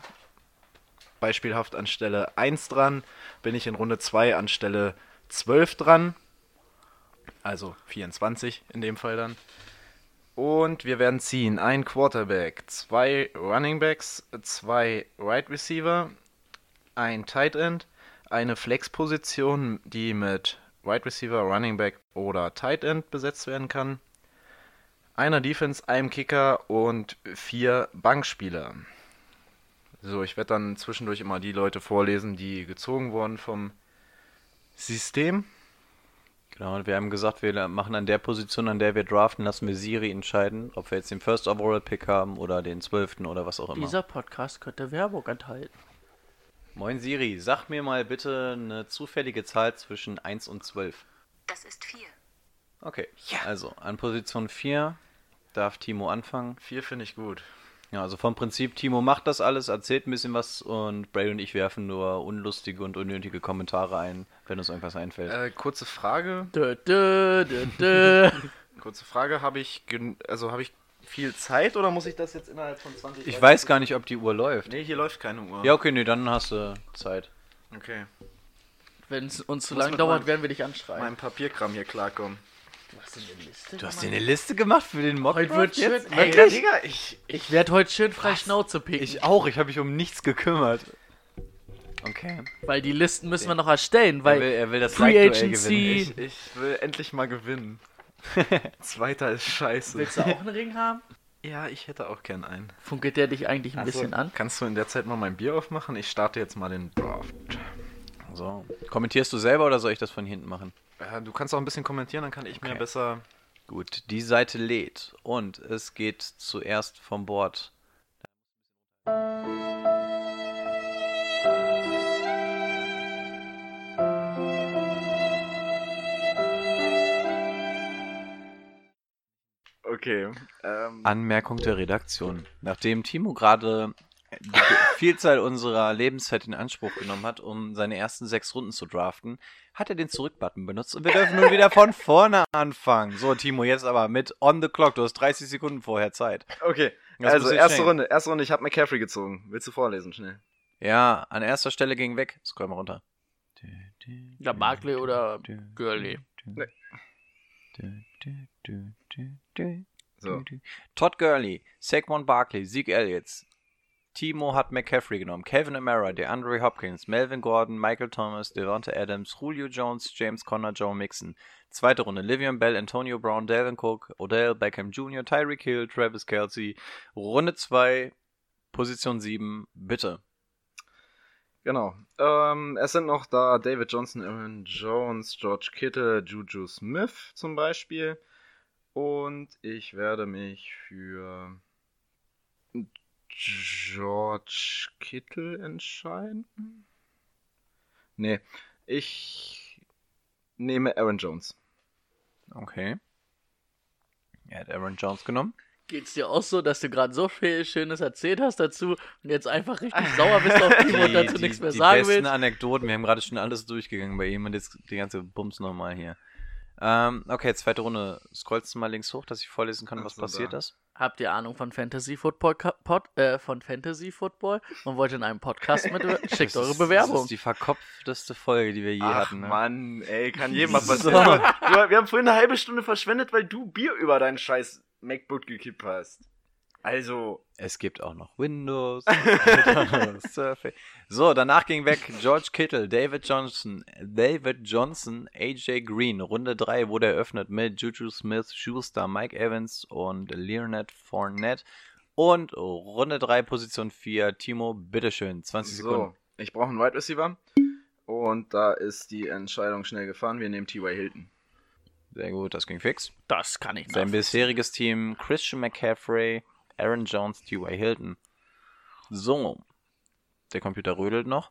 beispielhaft an Stelle 1 dran, bin ich in Runde 2 an Stelle 12 dran. Also 24 in dem Fall dann. Und wir werden ziehen ein Quarterback, zwei Running Backs, zwei Right Receiver, ein Tight End, eine Flex-Position, die mit Right Receiver, Running Back oder Tight End besetzt werden kann, einer Defense, einem Kicker und vier Bankspieler. So, ich werde dann zwischendurch immer die Leute vorlesen, die gezogen wurden vom System. Genau, und wir haben gesagt, wir machen an der Position, an der wir draften, lassen wir Siri entscheiden, ob wir jetzt den First Overall Pick haben oder den 12. oder was auch immer. Dieser Podcast könnte Werbung enthalten. Moin Siri, sag mir mal bitte eine zufällige Zahl zwischen 1 und 12. Das ist vier. Okay, also an Position 4 darf Timo anfangen. Vier finde ich gut. Ja, also vom Prinzip, Timo macht das alles, erzählt ein bisschen was und Bray und ich werfen nur unlustige und unnötige Kommentare ein, wenn uns irgendwas einfällt. Äh, kurze Frage. Dö, dö, dö, dö. Kurze Frage, habe ich, gen- also habe ich viel Zeit oder muss ich das jetzt innerhalb von 20 Ich weiß gar nicht, ob die Uhr läuft. Nee, hier läuft keine Uhr. Ja, okay, nee, dann hast du Zeit. Okay. Wenn es uns zu Muss lang mit dauert, werden wir dich anschreien. Meinem Papierkram hier klarkommen. Du hast eine Liste Du hast dir eine Liste gemacht für den Mock? Heute wird schön. Ey, Digga, ich. ich werde heute schön frei Schnauze picken. Ich auch, ich habe mich um nichts gekümmert. Okay. weil die Listen müssen wir noch erstellen, Er weil will, er will das Free Agency- gewinnen. Ich, ich will endlich mal gewinnen. Zweiter ist scheiße. willst du auch einen Ring haben? Ja, ich hätte auch gern einen. Funkelt der dich eigentlich ein bisschen an? Kannst du in der Zeit mal mein Bier aufmachen? Ich starte jetzt mal den Draft. So. Kommentierst du selber oder soll ich das von hinten machen? Äh, du kannst auch ein bisschen kommentieren, dann kann ich mir Okay. besser. Gut, die Seite lädt und es geht zuerst vom Board. Okay. Ähm, Anmerkung der Redaktion. Nachdem Timo gerade die Vielzahl unserer Lebenszeit in Anspruch genommen hat, um seine ersten sechs Runden zu draften, hat er den Zurück-Button benutzt und wir dürfen nun wieder von vorne anfangen. So, Timo, jetzt aber mit on the clock. Du hast 30 Sekunden vorher Zeit. okay. Das also, erste schnell. Runde. Erste Runde, ich habe McCaffrey gezogen. Willst du vorlesen, schnell? Ja, an erster Stelle ging weg. Scroll mal runter. Ja, Barkley oder Gurley. Nee. So. Todd Gurley, Saquon Barkley, Zeke Elliott. Timo hat McCaffrey genommen. Kevin Amara, DeAndre Hopkins, Melvin Gordon, Michael Thomas, Devonta Adams, Julio Jones, James Conner, Joe Mixon. Zweite Runde. Livian Bell, Antonio Brown, Dalvin Cook, Odell Beckham Jr., Tyreek Hill, Travis Kelsey. Runde 2, Position 7, bitte. Genau. Ähm, es sind noch da David Johnson, Aaron Jones, George Kittle, Juju Smith zum Beispiel. Und ich werde mich für George Kittle entscheiden. Nee, ich nehme Aaron Jones. Okay. Er hat Aaron Jones genommen. Geht's dir auch so, dass du gerade so viel Schönes erzählt hast dazu und jetzt einfach richtig sauer bist auf Timo und dazu nichts mehr die sagen besten willst? Anekdoten, wir haben gerade schon alles durchgegangen bei ihm und jetzt die ganze Bums nochmal hier. Ähm, okay, zweite Runde. Scrollst du mal links hoch, dass ich vorlesen kann, Ach was so, passiert da. ist? Habt ihr Ahnung von Fantasy Football Pod, äh, von Fantasy Football und wollt in einem Podcast mit schickt Das eure ist- Bewerbung. Das ist die verkopfteste Folge, die wir je Ach hatten. Ne? Mann, ey, kann jedem mal So. passieren. Wir haben vorhin eine halbe Stunde verschwendet, weil du Bier über deinen scheiß MacBook gekippt hast. Also, Es gibt auch noch Windows. Surface. so, danach ging weg George Kittle, David Johnson, David Johnson, AJ Green. Runde 3 wurde eröffnet mit Juju Smith, Schuster, Mike Evans und Leonard Fournette. Und Runde 3, Position 4, Timo, bitteschön, 20 Sekunden. so, ich brauche einen Wide Receiver. Und da ist die Entscheidung schnell gefahren. Wir nehmen T.Y. Hilton. Sehr gut, das ging fix. Das kann ich Sein nicht. bisheriges Team Christian McCaffrey, Aaron Jones, T.Y. Hilton. So. Der Computer rödelt noch.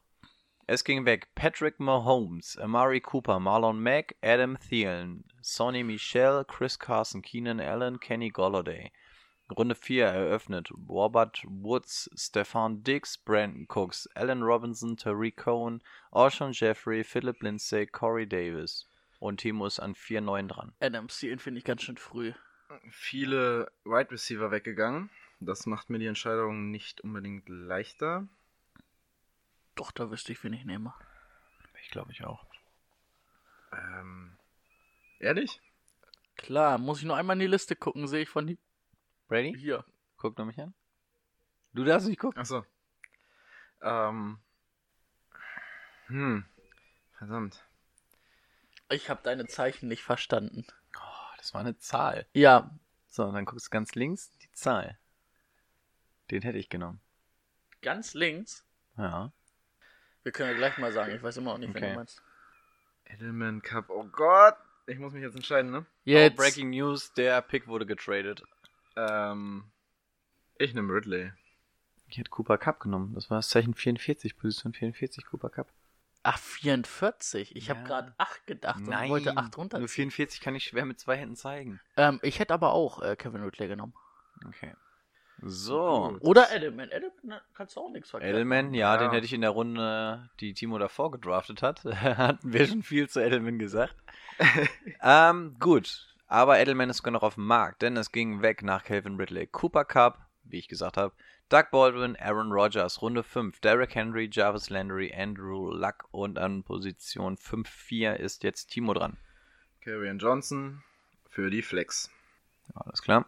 Es ging weg. Patrick Mahomes, Amari Cooper, Marlon Mack, Adam Thielen, Sonny Michel, Chris Carson, Keenan Allen, Kenny Golladay. Runde 4 eröffnet. Robert Woods, Stefan Diggs, Brandon Cooks, Allen Robinson, Tariq Cohen, Alshon Jeffrey, Philip Lindsay, Corey Davis. Und Timo ist an 4-9 dran. Adam Thielen finde ich ganz schön früh. Viele Wide Receiver weggegangen. Das macht mir die Entscheidung nicht unbedingt leichter. Doch, da wüsste ich, wen ich nehme. Ich glaube ich auch. Ähm, ehrlich? Klar, muss ich nur einmal in die Liste gucken, sehe ich von die Brady? hier. Guck noch mich an. Du darfst nicht gucken. Achso. Ähm. Hm. Verdammt. Ich habe deine Zeichen nicht verstanden. Oh, das war eine Zahl. Ja, So, und dann guckst du ganz links die Zahl. Den hätte ich genommen. ganz links. Ja. Wir können ja gleich mal sagen, ich weiß immer noch nicht, wen Okay. du meinst. Edelman Cup. Oh Gott. Ich muss mich jetzt entscheiden, ne? Jetzt. Oh, Breaking News, der Pick wurde getradet. Ähm. Ich nehme Ridley. Ich hätte Cooper Cup genommen. Das war das Zeichen 44, Position 44, Cooper Cup. Ach, 44. Ich habe Ja. gerade 8 gedacht und wollte 8 runter. Nur 44 kann ich schwer mit zwei Händen zeigen. Ähm, ich hätte aber auch äh, Kevin Ridley genommen. Okay. So. Oder Edelman. Edelman kannst du auch nichts verkehren. Edelman, ja, Ja. den hätte ich in der Runde, die Timo davor gedraftet hat. Hatten wir schon viel zu Edelman gesagt. ähm, gut. Aber Edelman ist sogar noch auf dem Markt, denn es ging weg nach Calvin Ridley. Cooper Cup, wie ich gesagt habe, Doug Baldwin, Aaron Rodgers, Runde 5, Derrick Henry, Jarvis Landry, Andrew Luck und an Position 5-4 ist jetzt Timo dran. Karrion Johnson für die Flex. Alles klar.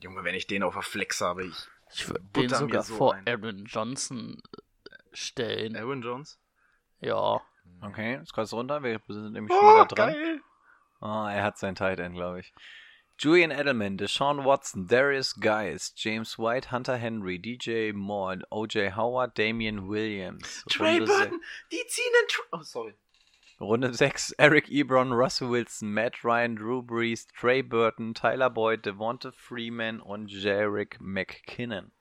Junge, wenn ich den auf der Flex habe, ich. Ich würde den sogar so vor ein. Aaron Johnson äh, stellen. Aaron Jones? Ja. Okay, jetzt kannst du runter. Wir sind nämlich schon wieder dran. Oh, geil! Oh, er hat sein Tight End, glaube ich. Julian Edelman, Deshaun Watson, Darius Geis, James White, Hunter Henry, DJ Moore, OJ Howard, Damian Williams. Trey Runde Burton, die ziehen den Tra Oh, sorry. Runde 6, Eric Ebron, Russell Wilson, Matt Ryan, Drew Brees, Trey Burton, Tyler Boyd, Devonta Freeman und Jarek McKinnon.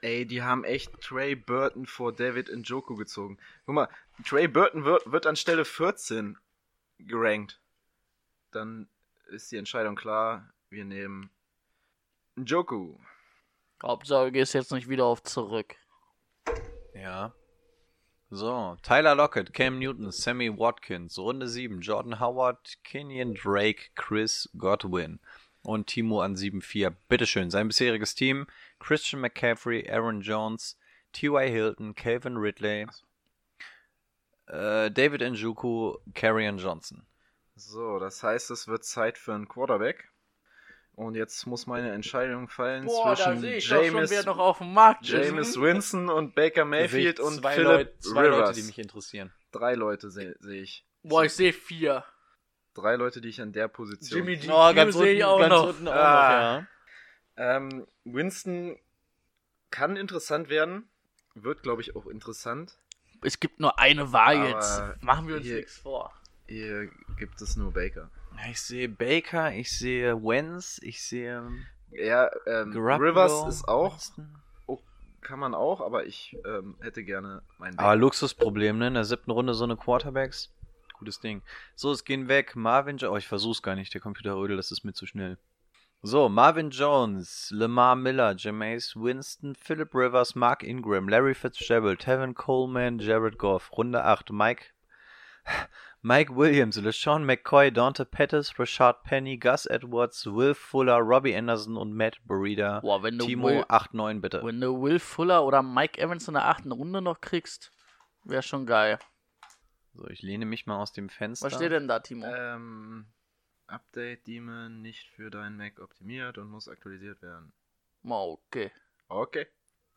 Ey, die haben echt Trey Burton vor David Njoku gezogen. Guck mal, Trey Burton wird, wird an Stelle 14 gerankt. Dann ist die Entscheidung klar. Wir nehmen Njoku. Hauptsache, du gehst jetzt nicht wieder auf zurück. Ja. So, Tyler Lockett, Cam Newton, Sammy Watkins, Runde 7, Jordan Howard, Kenyon Drake, Chris Godwin und Timo an 7-4. Bitteschön, sein bisheriges Team, Christian McCaffrey, Aaron Jones, T.Y. Hilton, Calvin Ridley, äh, David Njoku, Carrion Johnson. So, das heißt, es wird Zeit für einen Quarterback. Und jetzt muss meine Entscheidung fallen Boah, zwischen James, wer noch auf dem Markt ist. James Winston und Baker Mayfield und zwei, Philip Leute, zwei Rivers. Leute, die mich interessieren. Drei Leute sehe seh ich. Boah, ich sehe vier. Drei Leute, die ich an der Position. Jimmy G. Oh, ganz sehe ich unten, auch ganz noch. unten auch Ah. noch, ja. Ähm, Winston kann interessant werden. Wird, glaube ich, auch interessant. Es gibt nur eine Wahl Aber jetzt. Machen wir uns nichts vor. Hier gibt es nur Baker. Ich sehe Baker, ich sehe Wenz, ich sehe Ja, ähm, Garoppolo, Rivers ist auch, Winston. kann man auch, aber ich ähm, hätte gerne meinen Aber Luxusproblem, ne? In der siebten Runde so eine Quarterbacks. Gutes Ding. So, es gehen weg. Marvin Jo Oh, ich versuch's gar nicht. Der Computer rödelt, das ist mir zu schnell. So, Marvin Jones, Lamar Miller, Jameis Winston, Philip Rivers, Mark Ingram, Larry Fitzgerald, Tevin Coleman, Jared Goff. Runde 8. Mike. Mike Williams, LeSean McCoy, Dante Pettis, Rashad Penny, Gus Edwards, Will Fuller, Robbie Anderson und Matt Burida. Boah, wenn du Timo Will- 8-9 bitte. Wenn du Will Fuller oder Mike Evans in der achten Runde noch kriegst, wäre schon geil. So, ich lehne mich mal aus dem Fenster. Was steht denn da, Timo? Ähm, Update Demon nicht für deinen Mac optimiert und muss aktualisiert werden. Okay. Okay.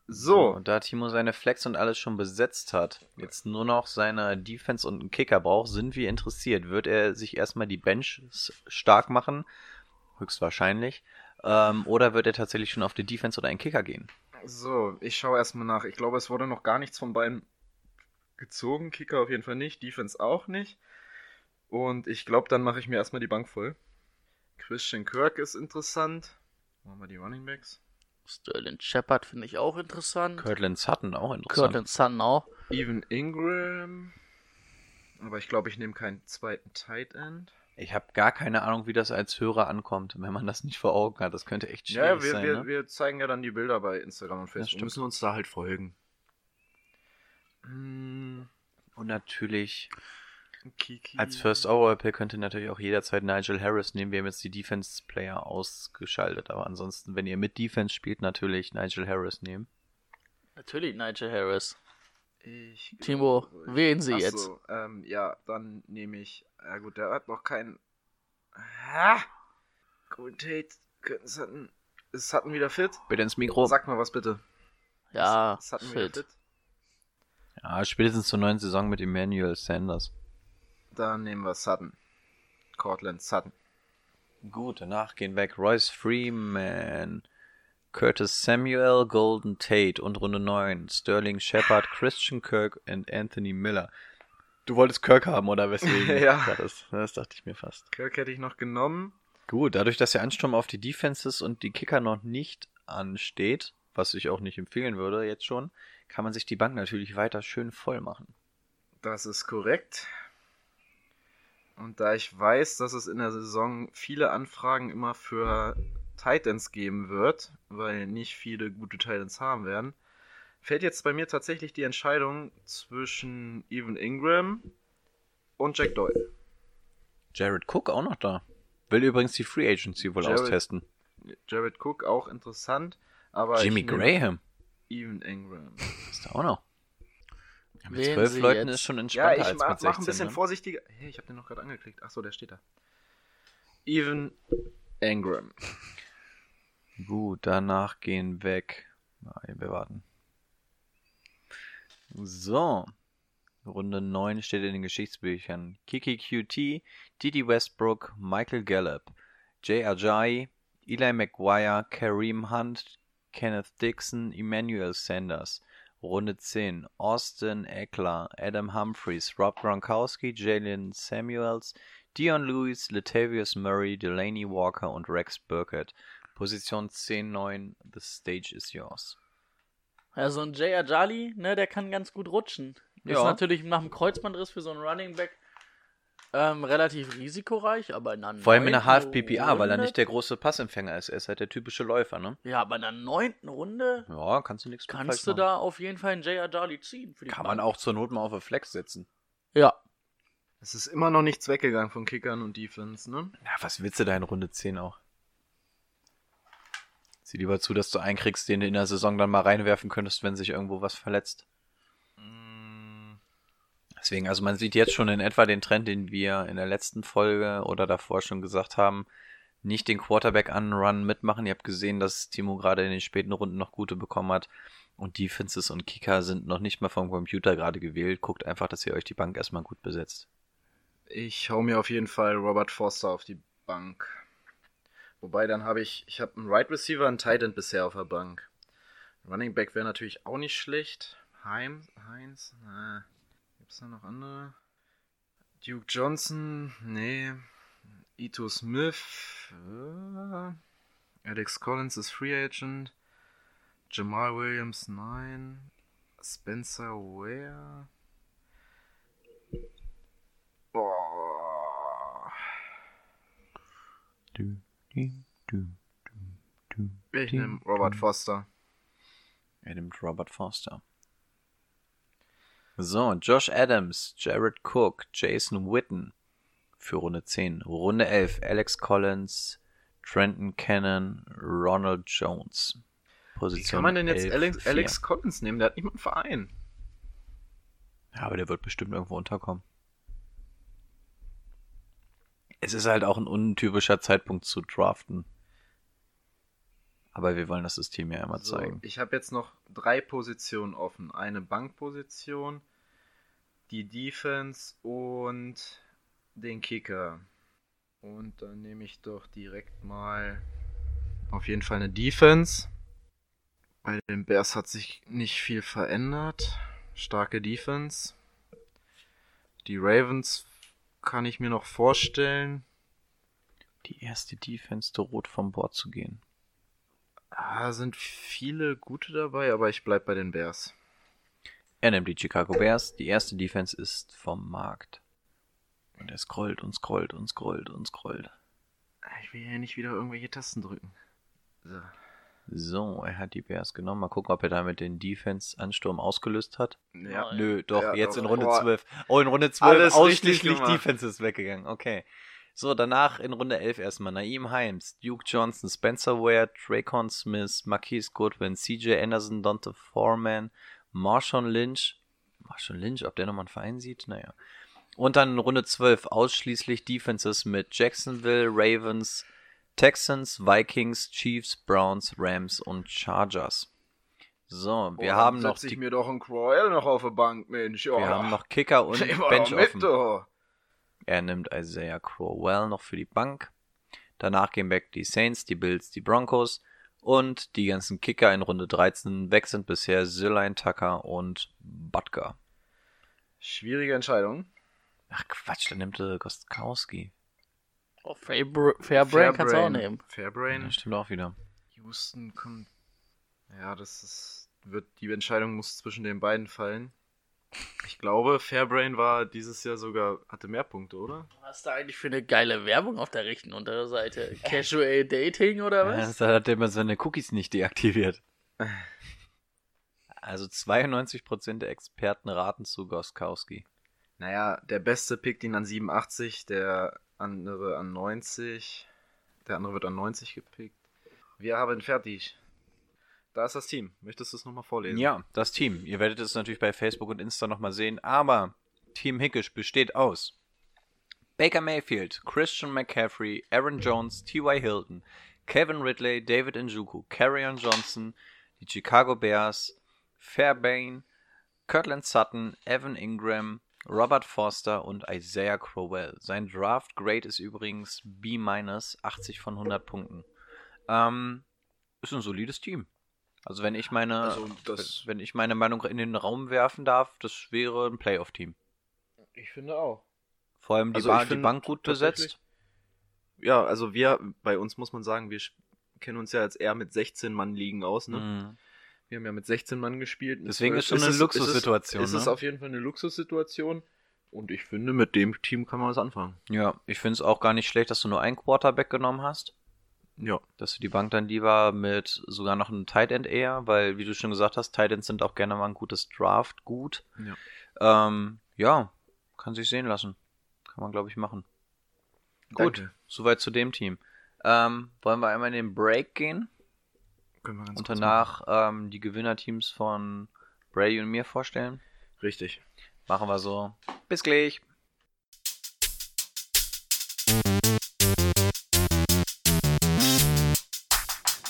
So, und da Timo seine Flex und alles schon besetzt hat, jetzt nur noch seine Defense und einen Kicker braucht, sind wir interessiert. Wird er sich erstmal die Bench stark machen? Höchstwahrscheinlich. Ähm, oder wird er tatsächlich schon auf die Defense oder einen Kicker gehen? so, ich schaue erstmal nach. Ich glaube, es wurde noch gar nichts von beiden gezogen. Kicker auf jeden Fall nicht, Defense auch nicht. Und ich glaube, dann mache ich mir erstmal die Bank voll. Christian Kirk ist interessant. Machen wir die Running Backs. Sterling Shepard finde ich auch interessant. Cortland Sutton auch interessant. Cortland Sun auch. Even Ingram. Aber ich glaube, ich nehme keinen zweiten Tight End. Ich habe gar keine Ahnung, wie das als Hörer ankommt, wenn man das nicht vor Augen hat. Das könnte echt schwierig Ja, wir, sein. wir, ne? wir zeigen ja dann die Bilder bei Instagram und Facebook. Wir müssen uns da halt folgen. Und natürlich Kiki. Als First Overall Pick könnte natürlich auch jederzeit Nigel Harris nehmen. Wir haben jetzt die Defense Player ausgeschaltet, aber ansonsten, wenn ihr mit Defense spielt, natürlich Nigel Harris nehmen. Natürlich Nigel Harris. Ich Timo, glaube, wählen Sie Ach jetzt. Ähm, ja, dann nehme ich. Ja gut, der hat noch keinen. Ah! Golden Tate. Könnten Sutton. Ist Sutton wieder fit? Bitte ins Mikro. Sag mal was bitte. Ja, Ist Sutton wieder fit. fit? Ja, spätestens zur neuen Saison mit Emmanuel Sanders. Dann nehmen wir Sutton. Cortland Sutton. Gut, danach gehen weg Royce Freeman, Curtis Samuel, Golden Tate und Runde 9 Sterling Shepard, Christian Kirk und Anthony Miller. Du wolltest Kirk haben, oder weswegen? Ja. Das, das dachte ich mir fast. Kirk hätte ich noch genommen. Gut, dadurch, dass der Ansturm auf die Defenses und die Kicker noch nicht ansteht, was ich auch nicht empfehlen würde jetzt schon, kann man sich die Bank natürlich weiter schön voll machen. Das ist korrekt. Und da ich weiß, dass es in der Saison viele Anfragen immer für Titans geben wird, weil nicht viele gute Titans haben werden, fällt jetzt bei mir tatsächlich die Entscheidung zwischen Evan Ingram und Jack Doyle. Jared Cook auch noch da. Will übrigens die Free Agency wohl Jared- austesten. Jared Cook auch interessant, aber Jimmy Graham. Evan Ingram. Ist da auch noch. Ja, mit Wählen zwölf Sie Leuten jetzt- ist schon Ja, entspannter ich als mach, mit mach 16. ein bisschen ne? vorsichtiger. Hey, ich habe den noch gerade angeklickt. Achso, der steht da. Evan Ingram. Gut, danach gehen weg. Nein, wir warten. So. Runde 9 steht in den Geschichtsbüchern. Kiki QT, Didi Westbrook, Michael Gallup, Jay Ajayi, Eli McGuire, Kareem Hunt, Kenneth Dixon, Emmanuel Sanders. Runde 10. Austin Eckler, Adam Humphreys, Rob Gronkowski, Jalen Samuels, Dion Lewis, Latavius Murray, Delaney Walker und Rex Burkett. Position 10-9, the stage is yours. Ja, so ein Jay Ajali, ne, der kann ganz gut rutschen. Ist Ja. natürlich nach dem Kreuzbandriss für so einen Running Back ähm, relativ risikoreich, aber in einer Vor allem in der Half-PPA, weil er nicht der große Passempfänger ist. Er ist halt der typische Läufer, ne? Ja, aber in der neunten Runde Ja, kannst du nichts kannst du machen. da auf jeden Fall einen Jay Ajali ziehen. Für die Kann Bank. man auch zur Not mal auf eine Flex setzen. Ja. Es ist immer noch nichts weggegangen von Kickern und Defense, ne? Ja, was willst du da in Runde 10 auch? Sieh lieber zu, dass du einen kriegst, den du in der Saison dann mal reinwerfen könntest, wenn sich irgendwo was verletzt. Deswegen, also man sieht jetzt schon in etwa den Trend, den wir in der letzten Folge oder davor schon gesagt haben. Nicht den Quarterback an Run mitmachen. Ihr habt gesehen, dass Timo gerade in den späten Runden noch gute bekommen hat. Und Defenses und Kicker sind noch nicht mal vom Computer gerade gewählt. Guckt einfach, dass ihr euch die Bank erstmal gut besetzt. Ich hau mir auf jeden Fall Robert Foster auf die Bank. Wobei dann habe ich, ich habe einen Right Receiver, einen Tight End bisher auf der Bank. Running Back wäre natürlich auch nicht schlecht. Heinz, Heinz, na, gibt's da noch andere? Duke Johnson, nee. Ito Smith, äh, Alex Collins ist Free Agent. Jamal Williams, nein. Spencer Ware. Boah. Du, du, du, du, du, Ich nehme Robert. Foster. Er nimmt Robert Foster. So, Josh Adams, Jared Cook, Jason Witten für Runde 10. Runde 11, Alex Collins, Trenton Cannon, Ronald Jones. Wie Position kann man denn jetzt 11, Alex, 4. Alex Collins nehmen? Der hat nicht mal einen Verein. Ja, aber der wird bestimmt irgendwo unterkommen. Es ist halt auch ein untypischer Zeitpunkt zu draften. Aber wir wollen das System ja einmal So, zeigen. ich habe jetzt noch drei Positionen offen. Eine Bankposition, die Defense und den Kicker. Und dann nehme ich doch direkt mal auf jeden Fall eine Defense. Bei den Bears hat sich nicht viel verändert. Starke Defense. Die Ravens kann ich mir noch vorstellen. Die erste Defense droht vom Bord zu gehen. Ah, sind viele gute dabei, aber ich bleib bei den Bears. Er nimmt die Chicago Bears. Die erste Defense ist vom Markt. Und er scrollt und scrollt und scrollt und scrollt. Ich will ja nicht wieder irgendwelche Tasten drücken. So. So, er hat die Bears genommen. Mal gucken, ob er damit den Defense-Ansturm ausgelöst hat. Ja. Nö, doch, Ja, jetzt doch. in Runde Boah. 12. Oh, in Runde 12 Alles ausschließlich. Defense ist weggegangen. Okay. So, danach in Runde 11 erstmal Naeem Himes, Duke Johnson, Spencer Ware, Traycon Smith, Marquise Goodwin, CJ Anderson, Dante Foreman, Marshawn Lynch. Marshawn Lynch, ob der nochmal einen Verein sieht? Naja. Und dann in Runde 12 ausschließlich Defenses mit Jacksonville, Ravens, Texans, Vikings, Chiefs, Browns, Rams und Chargers. So, wir Oh, haben noch setz ich die, mir doch einen Crowell noch auf der Bank, Mensch. wir haben noch Kicker und Bench doch offen. du. Er nimmt Isaiah Crowell noch für die Bank. Danach gehen weg die Saints, die Bills, die Broncos und die ganzen Kicker in Runde 13. Weg sind bisher Zilline Tucker und Butker. Schwierige Entscheidung. Ach Quatsch, dann nimmt er Gostkowski. Oh, Fair, Fair Brain kannst du auch nehmen. Fairbrain. Das stimmt auch wieder. Houston kommt. Ja, das ist. Wird, die Entscheidung muss zwischen den beiden fallen. Ich glaube, Fairbrain war dieses Jahr sogar, hatte mehr Punkte, oder? Was ist da eigentlich für eine geile Werbung auf der rechten Unterseite? Casual Dating oder Ja, was? das hat er immer seine Cookies nicht deaktiviert. Also 92% der Experten raten zu Goskowski. Naja, der Beste pickt ihn an 87, der andere an 90. Der andere wird an 90 gepickt. Wir haben fertig. Da ist das Team. Möchtest du es nochmal vorlesen? Ja, das Team. Ihr werdet es natürlich bei Facebook und Insta nochmal sehen, aber Team Hickisch besteht aus Baker Mayfield, Christian McCaffrey, Aaron Jones, T.Y. Hilton, Kevin Ridley, David Njoku, Carrion Johnson, die Chicago Bears, Fairbairn, Kirtland Sutton, Evan Ingram, Robert Forster und Isaiah Crowell. Sein Draft Grade ist übrigens B-, 80 von 100 Punkten. Ähm, ist ein solides Team. Also wenn ich meine, Also wenn ich meine Meinung in den Raum werfen darf, das wäre ein Playoff-Team. Ich finde auch. Vor allem die, Also ba die Bank gut besetzt. Ja, also wir, bei uns muss man sagen, wir kennen uns ja jetzt eher mit 16 Mann liegen aus, ne? Mhm. Wir haben ja mit 16 Mann gespielt. Deswegen 12 ist schon eine Luxussituation, Es ist, es ist ne? auf jeden Fall eine Luxussituation. Und ich finde, mit dem Team kann man was anfangen. Ja, ich finde es auch gar nicht schlecht, dass du nur einen Quarterback genommen hast. Ja. Dass du die Bank dann lieber mit sogar noch einem Tight End eher, weil, wie du schon gesagt hast, Tight Ends sind auch gerne mal ein gutes Draft gut. Ja. Ähm, ja, kann sich sehen lassen. Kann man, glaube ich, machen. Gut, Danke. soweit zu dem Team. Ähm, wollen wir einmal in den Break gehen Können wir ganz und danach ähm, die Gewinnerteams von Brady und mir vorstellen? Richtig. Machen wir so. Bis gleich.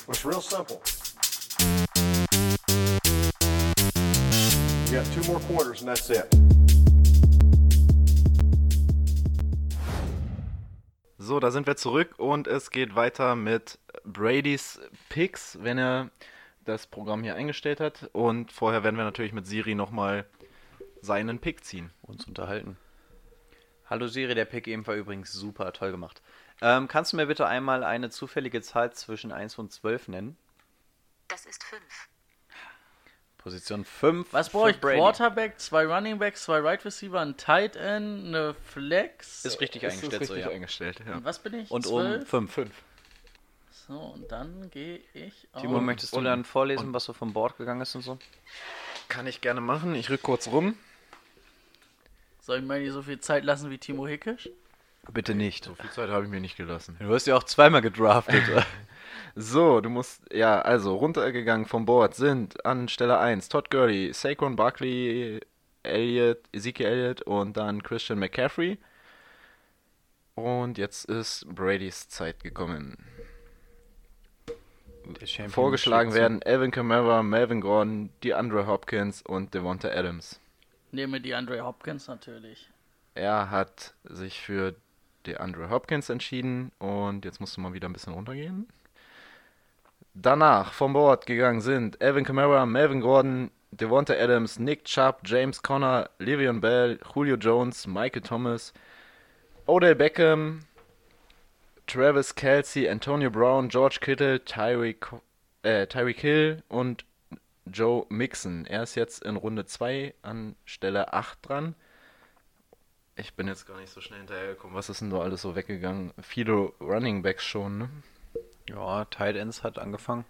It's real simple. You got two more quarters and that's it. So, da sind wir zurück und es geht weiter mit Brady's Picks, wenn er das Programm hier eingestellt hat. Und vorher werden wir natürlich mit Siri nochmal seinen Pick ziehen. uns unterhalten. Hallo Siri, der Pick eben war übrigens super, toll gemacht. Ähm, kannst du mir bitte einmal eine zufällige Zahl zwischen 1 und 12 nennen? Das ist 5. Position 5. Was brauche ich? Quarterback, zwei Running Backs, zwei Right Receiver, ein Tight End, eine Flex. Ist richtig Ist eingestellt, so richtig ja. eingestellt, ja. Und was bin ich? Und um Zwölf? 5. So, und dann gehe ich auf. Timo, möchtest du und- dann vorlesen, was so vom Board gegangen ist und so? Kann ich gerne machen. Ich rück kurz rum. Soll ich mir nicht so viel Zeit lassen wie Timo Hickisch? Bitte nicht. So viel Zeit habe ich mir nicht gelassen. Du wirst ja auch zweimal gedraftet. So, du musst, ja, also runtergegangen vom Board sind an Stelle 1 Todd Gurley, Saquon Barkley, Elliott, Ezekiel Elliott und dann Christian McCaffrey. Und jetzt ist Bradys Zeit gekommen. Vorgeschlagen werden Alvin Kamara, Melvin Gordon, DeAndre Hopkins und Devonta Adams. Nehme die Andre Hopkins natürlich. Er hat sich für DeAndre Hopkins entschieden und jetzt musst du mal wieder ein bisschen runtergehen. Danach vom Board gegangen sind Alvin Kamara, Melvin Gordon, Devonta Adams, Nick Chubb, James Conner, Le'Veon Bell, Julio Jones, Michael Thomas, Odell Beckham, Travis Kelsey, Antonio Brown, George Kittle, Tyreek äh, Tyreek Hill und Joe Mixon. Er ist jetzt in Runde 2 an Stelle 8 dran. Ich bin jetzt gar nicht so schnell hinterhergekommen. Was ist denn da alles so weggegangen? Viele Running Backs schon, ne? Ja, Tight Ends hat angefangen.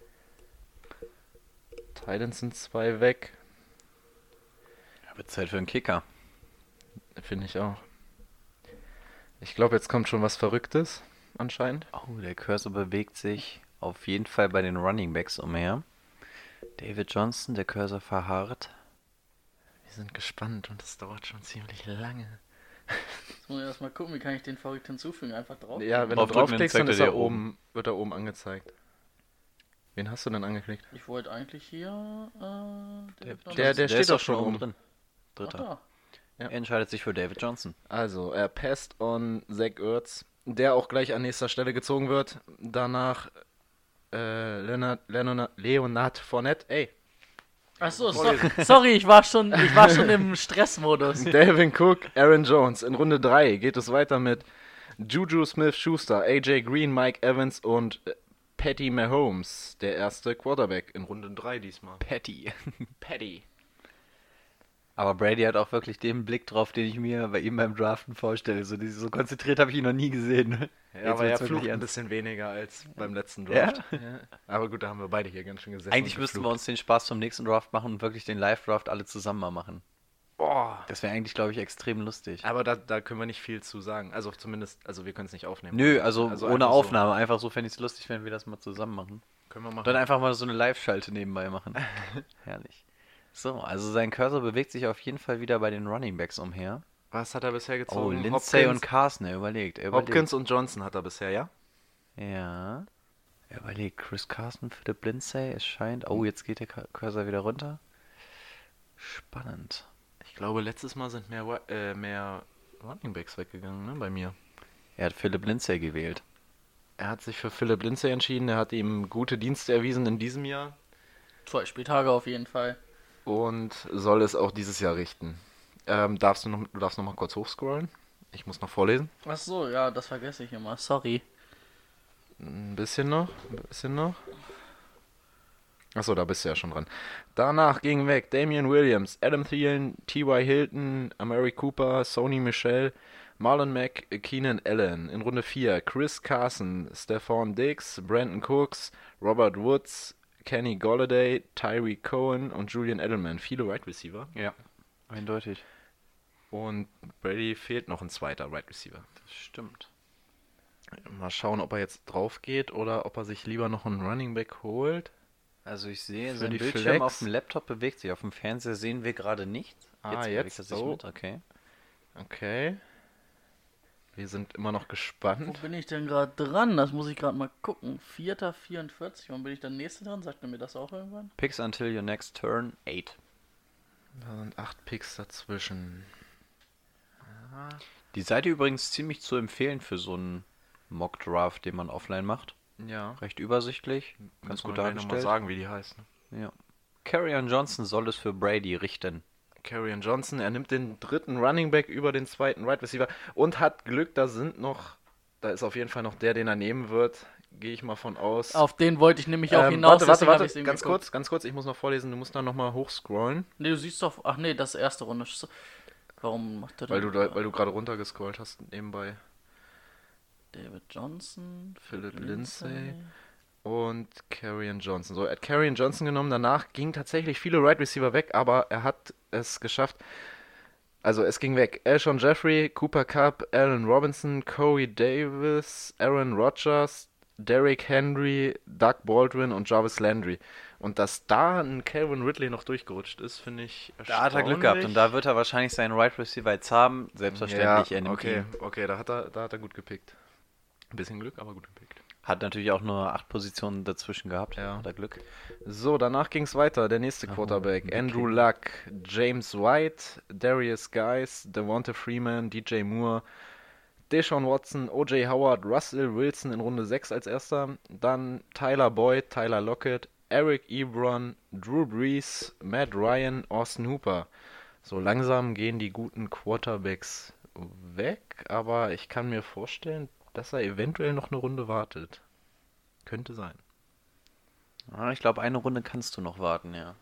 Titans sind zwei weg. Ja, wird Zeit für einen Kicker. Finde ich auch. Ich glaube, jetzt kommt schon was Verrücktes, anscheinend. Oh, der Cursor bewegt sich auf jeden Fall bei den Running Backs umher. David Johnson, der Cursor verharrt. Wir sind gespannt und es dauert schon ziemlich lange. Jetzt muss ich erstmal gucken, wie kann ich den verrückt hinzufügen? Einfach drauf. Ja, wenn Draufdrücken, du draufklickst, dann ist er oben, wird er oben angezeigt. Wen hast du denn angeklickt? Ich wollte eigentlich hier. Äh, David Johnson- Der- der steht doch schon oben drin. Dritter. da. Ja. Er entscheidet sich für David Johnson. Also, er passt on Zach Ertz, der auch gleich an nächster Stelle gezogen wird. Danach äh, Leonard, Leonard, Leonard Fournette, ey, Ach so, so, sorry, ich war schon, ich war schon im Stressmodus. Dalvin Cook, Aaron Jones. In Runde 3 geht es weiter mit Juju Smith-Schuster, AJ Green, Mike Evans und äh, Patty Mahomes, der erste Quarterback in Runde 3 diesmal. Patty. Patty. Aber Brady hat auch wirklich den Blick drauf, den ich mir bei ihm beim Draften vorstelle. So, so konzentriert habe ich ihn noch nie gesehen. Ja, aber er flucht ein bisschen weniger als beim letzten Ja? Draft. Ja? Aber gut, da haben wir beide hier ganz schön gesessen. Eigentlich müssten wir uns den Spaß zum nächsten Draft machen und wirklich den Live-Draft alle zusammen mal machen. Boah. Das wäre eigentlich, glaube ich, extrem lustig. Aber da, da können wir nicht viel zu sagen. Also zumindest, also wir können es nicht aufnehmen. Nö, also, Also ohne einfach so. Aufnahme. Einfach so fände ich es lustig, wenn wir das mal zusammen machen. Können wir machen. Dann einfach mal so eine Live-Schalte nebenbei machen. Herrlich. So, also sein Cursor bewegt sich auf jeden Fall wieder bei den Running Backs umher. Was hat er bisher Oh, gezogen? Lindsay und Hopkins, Carson, er überlegt. Er überlegt. Hopkins und Johnson hat er bisher, ja? Ja. Er überlegt. Chris Carson, Philip Lindsay, es scheint. Oh, jetzt geht der Cu- Cursor wieder runter. Spannend. Ich glaube, letztes Mal sind mehr, äh, mehr Running Backs weggegangen, ne, bei mir. Er hat Philip Lindsay gewählt. Er hat sich für Philip Lindsay entschieden. Er hat ihm gute Dienste erwiesen in diesem Jahr Zwei Spieltage auf jeden Fall. Und soll es auch dieses Jahr richten. Ähm, darfst du, noch, du darfst noch mal kurz hochscrollen. Ich muss noch vorlesen. Ach so, ja, das vergesse ich immer. Sorry. Ein bisschen noch, ein bisschen noch. Achso, da bist du ja schon dran. Danach ging weg Damian Williams, Adam Thielen, T.Y. Hilton, Amari Cooper, Sony Michel, Marlon Mack, Keenan Allen. In Runde 4 Chris Carson, Stephon Diggs, Brandon Cooks, Robert Woods, Kenny Golladay, Tyree Cohen und Julian Edelman. Viele Wide Receiver. Ja. Eindeutig. Und Brady fehlt noch ein zweiter Wide Receiver. Das stimmt. Mal schauen, ob er jetzt drauf geht oder ob er sich lieber noch einen Running Back holt. Also ich sehe, sein die Bildschirm Flex. auf dem Laptop bewegt sich. Auf dem Fernseher sehen wir gerade nichts. Ah, bewegt jetzt? er sich Oh. mit, okay. Okay. Wir sind immer noch Wo gespannt. bin ich denn gerade dran? Das muss ich gerade mal gucken. Vierter, 44. Wann bin ich dann nächste dran? Sagt er mir das auch irgendwann? Picks until your next turn, 8. Da sind acht Picks dazwischen. Die Seite übrigens ziemlich zu empfehlen für so einen Mock-Draft, den man offline macht. Ja. Recht übersichtlich, ganz Muss man gut gleich noch mal dargestellt. sagen, wie die heißt. ne? Ja. Carrion Johnson soll es für Brady richten. Carrion Johnson, er nimmt den dritten Running Back über den zweiten Right Receiver und hat Glück, da sind noch, da ist auf jeden Fall noch der, den er nehmen wird. Gehe ich mal von aus. Auf den wollte ich nämlich auch Ähm, hinaus. warte, warte, warte, ganz kurz, ganz kurz, ich muss noch vorlesen, du musst dann nochmal hochscrollen, Nee, du siehst doch. Ach nee, das ist erste Runde. Warum macht er weil du, da, weil du gerade runtergescrollt hast nebenbei. David Johnson, Philip Lindsay. Und Carrion Johnson. So, er hat Carrion Johnson genommen. Danach gingen tatsächlich viele Right Receiver weg, aber er hat es geschafft. Also, es ging weg. Elshon Jeffrey, Cooper Cup, Allen Robinson, Corey Davis, Aaron Rodgers, Derrick Henry, Doug Baldwin und Jarvis Landry. Und dass da ein Calvin Ridley noch durchgerutscht ist, finde ich Da hat er Glück gehabt und da wird er wahrscheinlich seinen Right Receiver jetzt haben. Selbstverständlich, ja, okay, okay, da hat er, da hat er gut gepickt. Ein bisschen Glück, aber gut gepickt. Hat natürlich auch nur acht Positionen dazwischen gehabt. Ja. Hat er Glück. So, danach ging es weiter. Der nächste Oh, Quarterback. okay. Andrew Luck, James White, Darius Guys, Devonta Freeman, DJ Moore, Deshaun Watson, OJ Howard, Russell Wilson in Runde 6 als erster. Dann Tyler Boyd, Tyler Lockett, Eric Ebron, Drew Brees, Matt Ryan, Austin Hooper. So langsam gehen die guten Quarterbacks weg, aber ich kann mir vorstellen, dass er eventuell noch eine Runde wartet. Könnte sein. Ah, ich glaube, eine Runde kannst du noch warten, ja.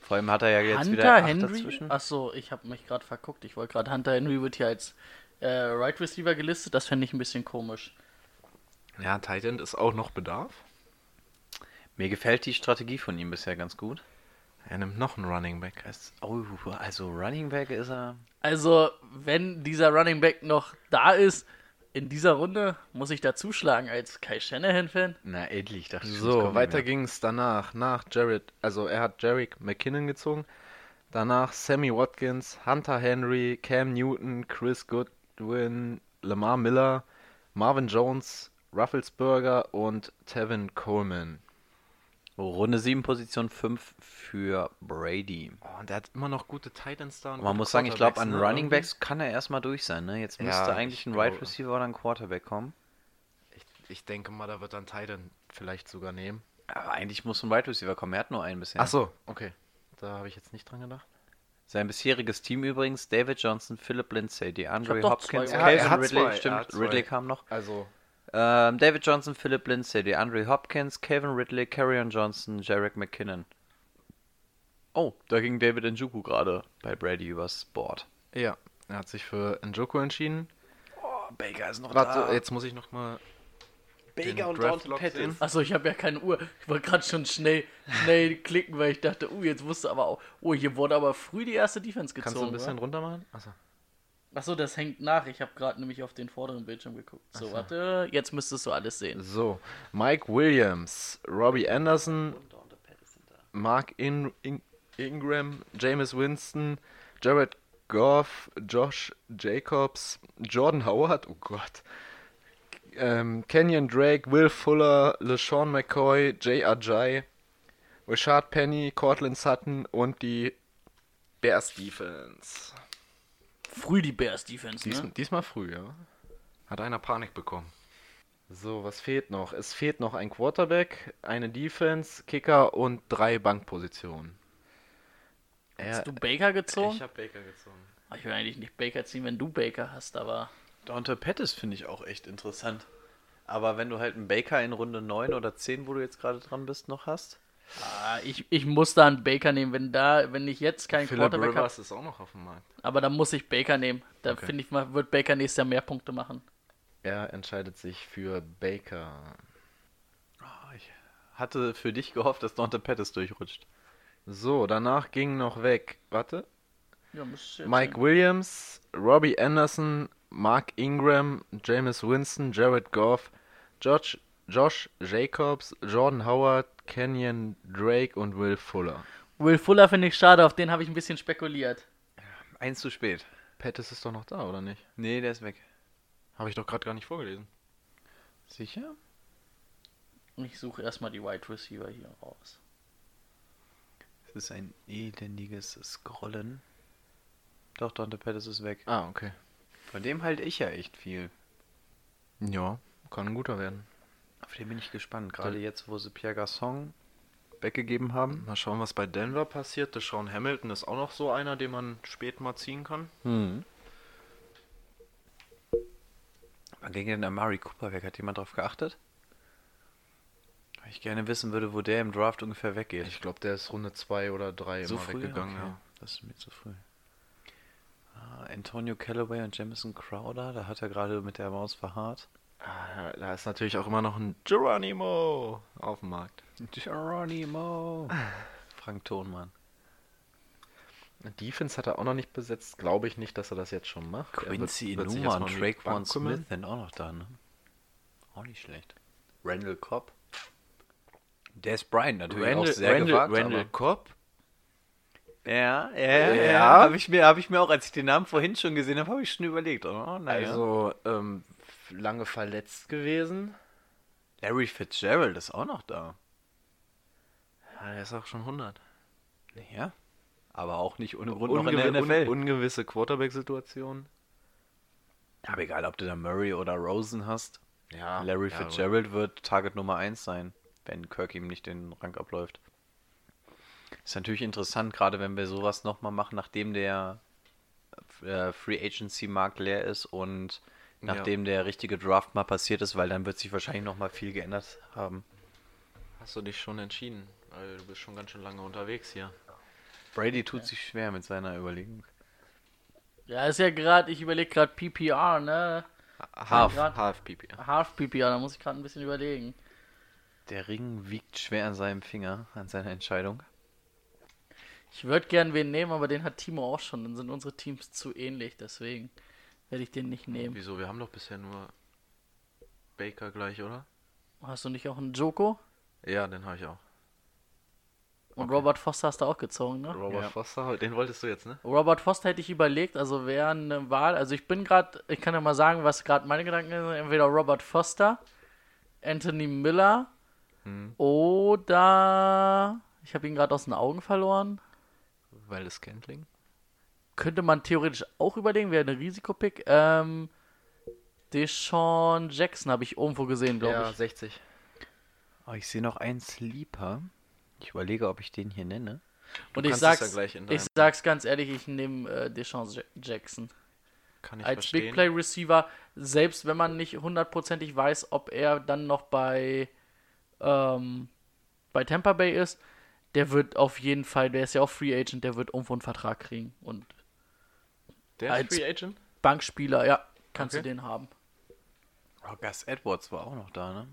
Vor allem hat er ja jetzt Hunter wieder acht Henry? dazwischen. Achso, ich habe mich gerade verguckt. Ich wollte gerade Hunter Henry wird hier als äh, Right Receiver gelistet. Das fände ich ein bisschen komisch. Ja, Titan ist auch noch Bedarf. Mir gefällt die Strategie von ihm bisher ganz gut. Er nimmt noch einen Running Back. Oh, also Running Back ist er. Also, wenn dieser Running Back noch da ist, in dieser Runde muss ich da zuschlagen als Kai Shanahan-Fan. Na, endlich, dachte ich. So, weiter ging es danach. Nach Jared, also er hat Jarek McKinnon gezogen. Danach Sammy Watkins, Hunter Henry, Cam Newton, Chris Goodwin, Lamar Miller, Marvin Jones, Rufflesberger und Tevin Coleman. Runde 7, Position 5 für Brady. Oh, und der hat immer noch gute Titans da. und Man muss sagen, ich glaube, an ne, Running irgendwie. Backs kann er erstmal durch sein. Ne? Jetzt Ja, müsste ich eigentlich ein glaube- Right Receiver oder ein Quarterback kommen. Ich, ich denke mal, da wird dann Titan vielleicht sogar nehmen. Aber eigentlich muss ein Right Receiver kommen. Er hat nur einen bisher. Ach so, okay. Da habe ich jetzt nicht dran gedacht. Sein bisheriges Team übrigens: David Johnson, Philip Lindsay, DeAndre Hopkins, Calvin Ridley. zwei, Stimmt. Ridley kam noch. Also, Ähm, David Johnson, Philip Lindsay, DeAndre Hopkins, Calvin Ridley, Carrion Johnson, Jarek McKinnon. Oh, da ging David Njoku gerade bei Brady übers Board. ja, er hat sich für Njoku entschieden. Oh, Baker ist noch Warte, jetzt muss ich noch mal Baker und Draft Pettis. sehen? Achso, ich habe ja keine Uhr. Ich wollte gerade schon schnell, schnell klicken, weil ich dachte, uh, jetzt wusste aber auch. Oh, hier wurde aber früh die erste Defense gezogen. Kannst du ein bisschen wa? runter machen? Achso. Achso, das hängt nach. Ich habe gerade nämlich auf den vorderen Bildschirm geguckt. So, warte, jetzt müsstest du alles sehen. So, Mike Williams, Robbie Anderson, Mark In In Ingram, Jameis Winston, Jared Goff, Josh Jacobs, Jordan Howard, oh Gott, ähm, Kenyon Drake, Will Fuller, LeSean McCoy, Jay Ajay, Rashad Penny, Cortland Sutton und die Bears Defense. Früh die Bears Defense, Dies, ne? Diesmal früh, ja. Hat einer Panik bekommen. So, was fehlt noch? Es fehlt noch ein Quarterback, eine Defense, Kicker und drei Bankpositionen. Hast du Baker gezogen? ich habe Baker gezogen. ich will eigentlich nicht Baker ziehen, wenn du Baker hast, aber. Dante Pettis finde ich auch echt interessant. Aber wenn du halt einen Baker in Runde 9 oder 10, wo du jetzt gerade dran bist, noch hast. Ah, ich, ich muss da einen Baker nehmen, wenn da, wenn ich jetzt keinen Philip Quarterback habe. Ist auch noch auf dem Markt. Aber dann muss ich Baker nehmen. Da Okay. finde ich mal, wird Baker nächstes Jahr mehr Punkte machen. Er entscheidet sich für Baker. Ah, Ich hatte für dich gehofft, dass Dante Pettis durchrutscht. So, danach ging noch weg. Warte. Ja, Mike Williams, Robbie Anderson, Mark Ingram, Jameis Winston, Jared Goff, Josh, Josh Jacobs, Jordan Howard, Kenyon Drake und Will Fuller. Will Fuller finde ich schade, auf den habe ich ein bisschen spekuliert. Eins zu spät. Pettis ist doch noch da, oder nicht? Nee, der ist weg. Habe ich doch gerade gar nicht vorgelesen. Sicher? Ich suche erstmal die Wide Receiver hier raus. Es ist ein elendiges Scrollen. Doch, Dante Pettis ist weg. Ah, okay. Von dem halte ich ja echt viel. Ja, kann ein guter werden. Auf den bin ich gespannt. Gerade jetzt, wo sie Pierre Garçon weggegeben haben. Mal schauen, was bei Denver passiert. Der Sean Hamilton ist auch noch so einer, den man spät mal ziehen kann. Hm. Wann ging denn Amari Cooper weg? Hat jemand drauf geachtet? Weil ich gerne wissen würde, wo der im Draft ungefähr weggeht. Ich glaube, der ist Runde 2 oder 3 so immer früh weggegangen. Okay. Ja. Das ist mir zu früh. Ah, Antonio Callaway und Jamison Crowder, da hat er gerade mit der Maus verharrt. Ah, Da ist natürlich auch immer noch ein Geronimo auf dem Markt. Geronimo. Frank Thonmann. Defense hat er auch noch nicht besetzt. Glaube ich nicht, dass er das jetzt schon macht. Er wird- Quincy wird Numa und Traquan. Smith sind auch noch da, ne? Auch nicht schlecht. Randall Cobb. Des Bryant natürlich Randall, auch sehr Randall, gewagt, Randall Cobb? Ja, ja, ja. Ja. Habe ich, mir, hab ich mir auch, als ich den Namen vorhin schon gesehen habe, habe ich schon überlegt. Oh, naja. Also, ähm, lange verletzt gewesen. Larry Fitzgerald ist auch noch da. Ja, er ist auch schon 100. Ja. Aber auch nicht ohne Grund noch in der NFL. un ungewisse Quarterback-Situation. aber egal, ob du da Murray oder Rosen hast. Ja, Larry ja, Fitzgerald wird Target Nummer 1 sein, wenn Kirk ihm nicht den Rang abläuft. Ist natürlich interessant, gerade wenn wir sowas nochmal machen, nachdem der äh, Free Agency Markt leer ist und Ja. nachdem der richtige Draft mal passiert ist, weil dann wird sich wahrscheinlich nochmal viel geändert haben. Hast du dich schon entschieden? Weil du bist schon ganz schön lange unterwegs hier. Brady tut sich schwer mit seiner Überlegung. Ja, ist ja gerade, ich überlege gerade PPR, ne? Half, grad- half PPR. Half PPR, da muss ich gerade ein bisschen überlegen. Der Ring wiegt schwer an seinem Finger, an seiner Entscheidung. Ich würde gern wen nehmen, aber den hat Timo auch schon. Dann sind unsere Teams zu ähnlich, deswegen werde ich den nicht nehmen. Wieso? Wir haben doch bisher nur Baker gleich, oder? Hast du nicht auch einen Joko? Ja, den habe ich auch. Und Robert Foster hast du auch gezogen, ne? Robert Ja. Foster, den wolltest du jetzt, ne? Robert Foster hätte ich überlegt, also wäre eine Wahl. Also ich bin gerade, ich kann ja mal sagen, was gerade meine Gedanken sind. Entweder Robert Foster, Anthony Miller Hm. oder ich habe ihn gerade aus den Augen verloren. Weil es Scantling. Könnte man theoretisch auch überlegen, wäre ein Risikopick. Ähm, Deshaun Jackson habe ich irgendwo gesehen, glaube Ja, ich. 60. Oh, ich sehe noch einen Sleeper. Ich überlege, ob ich den hier nenne. Und ich sag's, ja gleich in ich sag's ganz ehrlich, ich nehme äh, Deshaun Ja- Jackson. Kann ich als verstehen. Big Play Receiver, selbst wenn man nicht hundertprozentig weiß, ob er dann noch bei, ähm, bei Tampa Bay ist, der wird auf jeden Fall, der ist ja auch Free Agent, der wird irgendwo einen Vertrag kriegen. Und Der als- ist Free Agent? Bankspieler, ja, kannst Okay. du den haben. Oh, Gus Edwards war auch noch da, ne?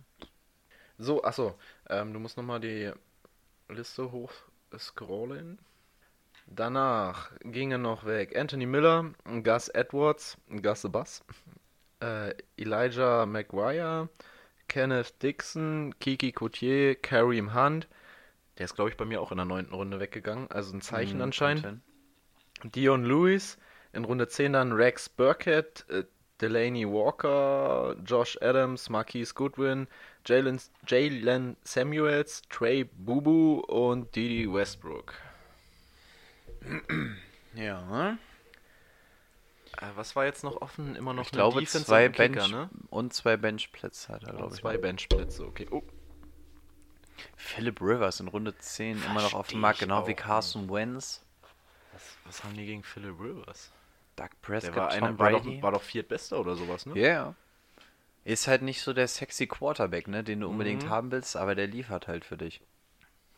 So, achso, ähm, du musst nochmal die Liste hoch scrollen. Danach gingen noch weg Anthony Miller, Gus Edwards, Gus the Bass, äh, Elijah Maguire, Kenneth Dixon, Kiki Coutier, Kareem Hunt. Der ist, glaube ich, bei mir auch in der neunten Runde weggegangen. Also ein Zeichen Mhm, anscheinend. Dion Lewis, in Runde 10 dann Rex Burkett, äh, Delaney Walker, Josh Adams, Marquise Goodwin, Jalen Jalen Samuels, Trey Bubu und Didi Westbrook. Ja. Äh, was war jetzt noch offen? Immer noch Ich glaube, Defense zwei und ein Kicker, Bench ne? und zwei Benchplätze hat er, glaube ich. zwei Benchplätze, okay. Oh, Philip Rivers in Runde 10 immer noch auf Versteh dem Markt, genau wie Carson Wentz, was, was haben die gegen Philip Rivers? Doug Der Prescott, war, Tom einer, war, Brady. doch, war doch Viertbester oder sowas, ne? Ja, ja. Ist halt nicht so der sexy Quarterback, ne, den du unbedingt Mhm. haben willst, aber der liefert halt für dich.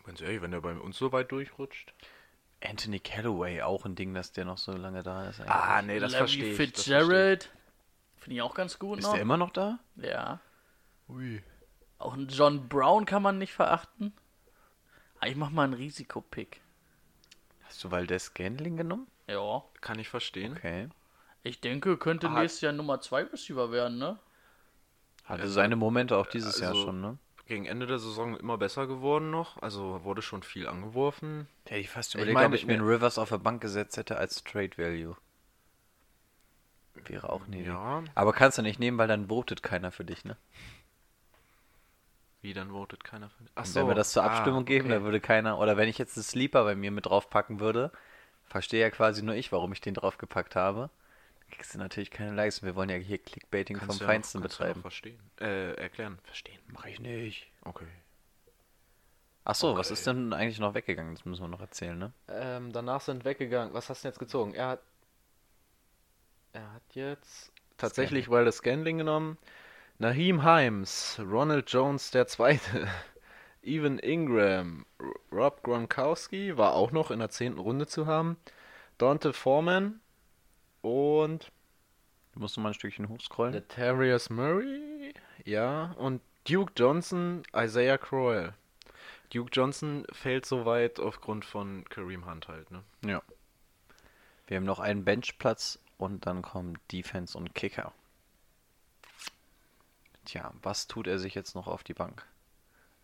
Ganz ehrlich, wenn der bei uns so weit durchrutscht. Anthony Callaway, auch ein Ding, dass der noch so lange da ist. eigentlich. Ah, nee, das Larry verstehe ich. Fitzgerald. Finde ich auch ganz gut ist noch. der immer noch da? ja. Ui. Auch einen John Brown kann man nicht verachten. Ah, ich mach mal einen Risikopick. Hast du Valdez Scantling genommen? Ja. ich. Kann ich verstehen. Okay. Ich denke, könnte Hat- nächstes Jahr Nummer 2 Receiver werden, ne? Hatte Also- seine Momente auch dieses Jahr also- schon, ne? Gegen Ende der Saison immer besser geworden noch. Also wurde schon viel angeworfen. Hätte ich fast Ich überlegt, meine, ob ich mir ne- einen Rivers auf der Bank gesetzt hätte als Trade Value. Wäre auch Idee. Ja. Aber kannst du nicht nehmen, weil dann votet keiner für dich, ne? Wie dann votet keiner für Ach Und wenn wir das zur ah, Abstimmung geben, okay. dann würde keiner, oder wenn ich jetzt einen Sleeper bei mir mit draufpacken würde, verstehe ja quasi nur ich, warum ich den draufgepackt habe. Dann kriegst du natürlich keine Likes. Wir wollen ja hier Clickbaiting Kannst vom Feinsten kannst du ja noch betreiben. verstehen. Äh, erklären. Verstehen. Mach ich nicht. Okay. Achso, was Okay. ist denn eigentlich noch weggegangen? Das müssen wir noch erzählen, ne? Ähm, danach sind weggegangen. Was hast du denn jetzt gezogen? Er hat. Er hat jetzt tatsächlich Wilder Scanling genommen. Naheem Himes, Ronald Jones der Zweite, Evan Ingram, Rob Gronkowski war auch noch in der zehnten Runde zu haben. Dante Foreman und Du musst mal ein Stückchen hochscrollen. Letarius Murray, ja, und Duke Johnson, Isaiah Crowell. Duke Johnson fällt so weit aufgrund von Kareem Hunt halt, ne? Ja. Wir haben noch einen Benchplatz und dann kommen Defense und Kicker. Tja, was tut er sich jetzt noch auf die Bank?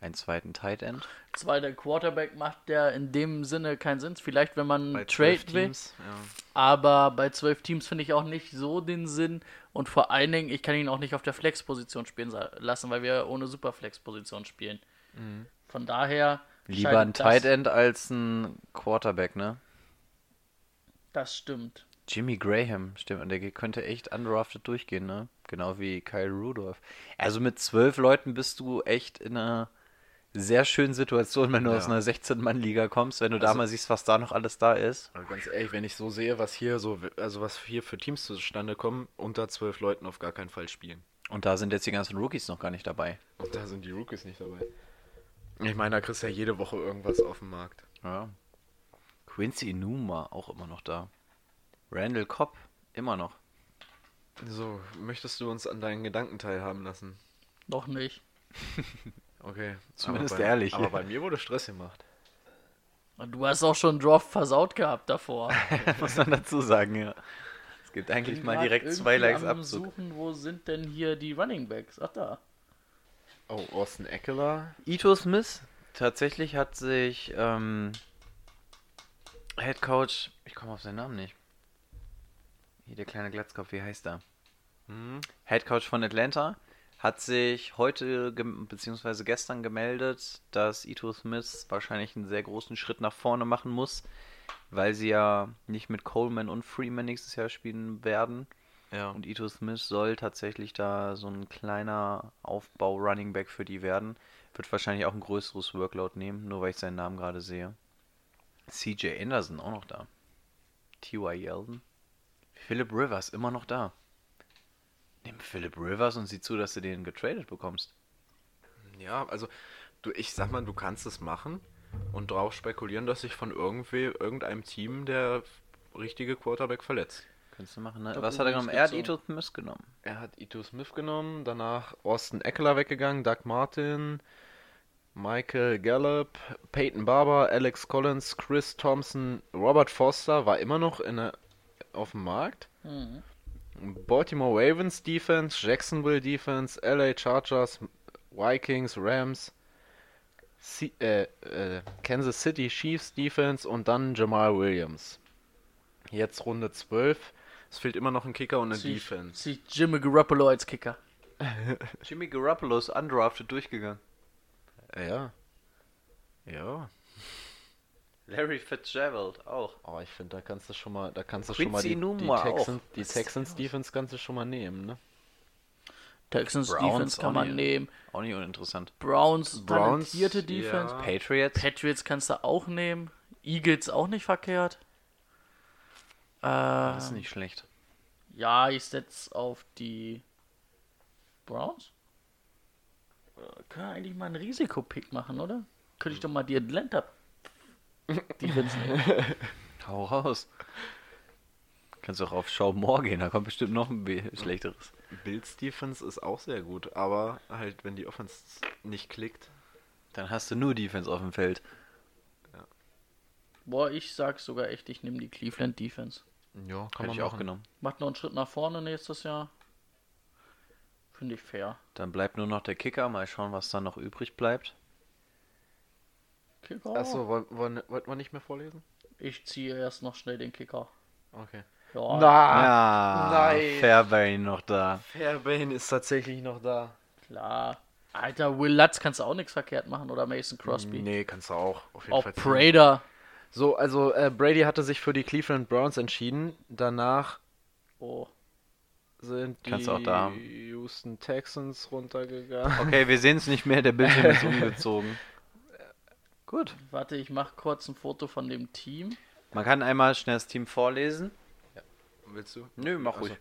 Einen zweiten Tight End? Zweiter Quarterback macht der in dem Sinne keinen Sinn. Vielleicht, wenn man Bei Trade 12 will. Teams, ja. Aber bei zwölf Teams finde ich auch nicht so den Sinn. Und vor allen Dingen, ich kann ihn auch nicht auf der Flex-Position spielen lassen, weil wir ohne Superflex-Position spielen. Von daher. Lieber ein Tight End als ein Quarterback, ne? Das stimmt. Jimmy Graham, stimmt, und der könnte echt undrafted durchgehen, ne? Genau wie Kyle Rudolph. Also mit zwölf Leuten bist du echt in einer sehr schönen Situation, wenn du Ja. aus einer 16-Mann-Liga kommst, wenn du da Also- mal siehst, was da noch alles da ist. Aber ganz ehrlich, wenn ich so sehe, was hier so, also was hier für Teams zustande kommen, unter zwölf Leuten auf gar keinen Fall spielen. Und da sind jetzt die ganzen Rookies noch gar nicht dabei. Und da sind die Rookies nicht dabei. Ich meine, da kriegst du ja jede Woche irgendwas auf dem Markt. Ja. Quincy Numa auch immer noch da. Randall Cobb immer noch. So, möchtest du uns an deinen Gedanken teilhaben lassen? Noch nicht. Okay. Zumindest aber bei, ehrlich. Aber bei mir wurde Stress gemacht. Und du hast auch schon Draft versaut gehabt davor. Muss man dazu sagen, ja. Es gibt eigentlich mal direkt zwei Likes Abzug. Suchen, wo sind denn hier die Running Backs? Ach da. Oh, Austin Eckler. Ito Smith tatsächlich hat sich ähm, Head Coach, ich komme auf seinen Namen nicht. Hier der kleine Glatzkopf, wie heißt er? Hm? Head Coach von Atlanta hat sich heute beziehungsweise gestern gemeldet, dass Ito Smith wahrscheinlich einen sehr großen Schritt nach vorne machen muss, weil sie ja nicht mit Coleman und Freeman nächstes Jahr spielen werden. Ja. Und Ito Smith soll tatsächlich da so ein kleiner Aufbau Running Back für die werden. Wird wahrscheinlich auch ein größeres Workload nehmen, nur weil ich seinen Namen gerade sehe. CJ Anderson auch noch da. T.Y. Yeldon. Philip Rivers immer noch da. Nimm Philip Rivers und sieh zu, dass du den getradet bekommst. Ja, also du, ich sag mal, du kannst es machen und drauf spekulieren, dass sich von irgendwie irgendeinem Team der richtige Quarterback verletzt. Könntest du machen, ne? Was hat er genommen? Er hat Ito Smith genommen. Er hat Ito Smith genommen, danach Austin Eckler weggegangen, Doug Martin, Michael Gallup, Peyton Barber, Alex Collins, Chris Thompson, Robert Foster war immer noch in der, auf dem Markt. Mhm. Baltimore Ravens Defense, Jacksonville Defense, LA Chargers, Vikings, Rams, C äh, äh, Kansas City Chiefs Defense und dann Jamal Williams. Jetzt Runde 12. Es fehlt immer noch ein Kicker und eine Sie- Defense. Sie Jimmy Garoppolo als Kicker. Jimmy Garoppolo ist undrafted durchgegangen. Ja. Ja. Larry Fitzgerald auch. Oh, ich finde, da kannst du schon mal, da kannst du Quincy schon mal die, die, Numa. Texans, die Texans Defense kannst du schon mal nehmen, ne? Texans Browns Defense kann man nicht. nehmen. Auch nicht uninteressant. Browns, Browns, talentierte Defense. ja. Patriots. Patriots kannst du auch nehmen. Eagles auch nicht verkehrt. Äh, Das ist nicht schlecht. ja, ich setze auf die Browns. Äh, Können wir eigentlich mal einen Risikopick machen, oder? Könnte ich doch mal die Atlanta Defense nehmen. Hau raus. Kannst du auch auf Schau Moore gehen, da kommt bestimmt noch ein be- schlechteres. Bills Defense ist auch sehr gut, aber halt, wenn die Offense nicht klickt. Dann hast du nur Defense auf dem Feld. Boah, ich sag sogar echt, ich nehme die Cleveland Defense. Ja, kann Hätte man ich auch machen. genommen. Macht noch einen Schritt nach vorne nächstes Jahr. Finde ich fair. Dann bleibt nur noch der Kicker. Mal schauen, was da noch übrig bleibt. Kicker. Achso, wollten wir nicht mehr vorlesen? Ich ziehe erst noch schnell den Kicker. Okay. Ja, ja, nein. Fairbairn noch da. Fairbairn ist tatsächlich noch da. klar. Alter, Will Lutz kannst du auch nichts verkehrt machen oder Mason Crosby. Nee, kannst du auch. Auf jeden auch Fall. Prater. So, also äh, Brady hatte sich für die Cleveland Browns entschieden. Danach Oh. sind die Kannst du auch da haben. Houston Texans runtergegangen. Okay, wir sehen es nicht mehr. Der Bildschirm ist umgezogen. Gut. Warte, ich mache kurz ein Foto von dem Team. Man kann einmal schnell das Team vorlesen. Willst du? Nö, mach Also, ruhig.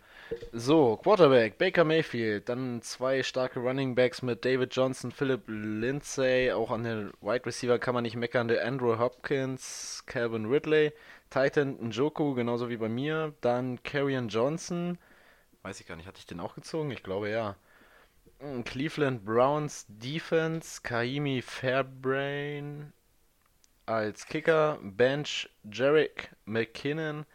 So, Quarterback, Baker Mayfield, dann zwei starke Running Backs mit David Johnson, Philip Lindsay, auch an den Wide Receiver kann man nicht meckern, der Andrew Hopkins, Calvin Ridley, Titan Njoku, genauso wie bei mir, dann Karrion Johnson, weiß ich gar nicht, hatte ich den auch gezogen? Ich glaube ja. Mm, Cleveland Browns Defense, Kaimi Fairbrain als Kicker, Bench Jarek McKinnon,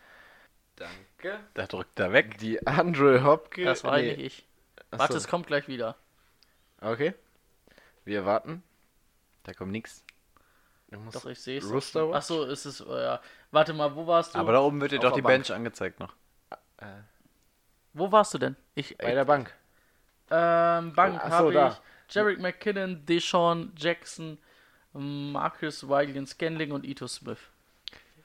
danke. Da drückt er weg. Die Andre Hopkins. Das war nee, eigentlich ich. achso. Warte, es kommt gleich wieder. Okay. Wir warten. Da kommt nichts. Doch, ich sehe es. Rooster? Achso, ist es. Äh, ja. Warte mal, wo warst du? Aber da oben wird dir Auf doch die Bank. Bench angezeigt noch. wo warst du denn? Ich, Bei der Bank. Ähm, Bank habe da. ich Jarek McKinnon, Deshaun Jackson, Marcus Williams Scanling und Ito Smith.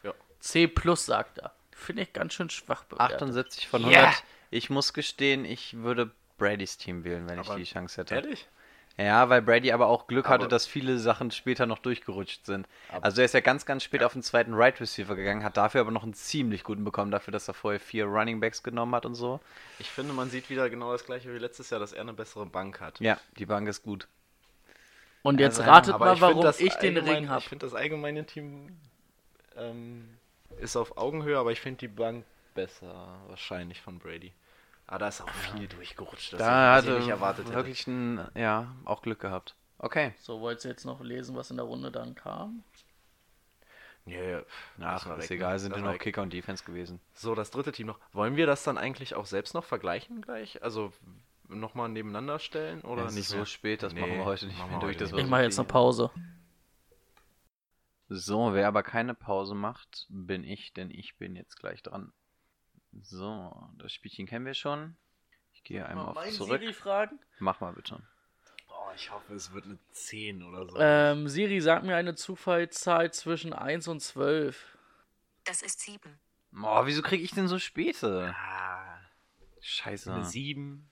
Ja. C plus sagt er. Finde ich ganz schön schwach bewertet. 78 von Yeah. 100. Ich muss gestehen, ich würde Bradys Team wählen, wenn Aber ich die Chance hätte. Ehrlich? Ja, weil Brady aber auch Glück hatte, Aber- dass viele Sachen später noch durchgerutscht sind. Also er ist ja ganz, ganz spät auf den zweiten Right Receiver gegangen, hat dafür aber noch einen ziemlich guten bekommen, dafür, dass er vorher vier Running Backs genommen hat und so. Ich finde, man sieht wieder genau das gleiche wie letztes Jahr, dass er eine bessere Bank hat. Ja, die Bank ist gut. Und jetzt Also, ratet mal, ich warum das ich den Ring habe. Ich finde das allgemeine Team ähm, ist auf Augenhöhe, aber ich finde die Bank besser wahrscheinlich von Brady. Aber da ist auch viel durchgerutscht, das Da was ich nicht erwartet hätte. wirklich ein, ja, auch Glück gehabt. Okay. So, wollt ihr jetzt noch lesen, was in der Runde dann kam? Nee, Ach, lass mal ist weg, egal, ne? sind Lass ja noch weg. Kicker und Defense gewesen. So, das dritte Team noch. Wollen wir das dann eigentlich auch selbst noch vergleichen gleich? Also nochmal nebeneinander stellen oder Ja, es nicht ist so mehr? spät, das machen wir heute nicht mehr durch, das Ich so mache jetzt eine. Pause. So, wer aber keine Pause macht, bin ich, denn ich bin jetzt gleich dran. So, das Spielchen kennen wir schon. Ich gehe einmal auf zurück. fragen? Mach mal bitte. Boah, ich hoffe, es wird eine 10 oder so. Ähm, Siri, sag mir eine Zufallszahl zwischen 1 und 12. Das ist sieben. Boah, wieso kriege ich denn so späte? ah, Scheiße. eine 7.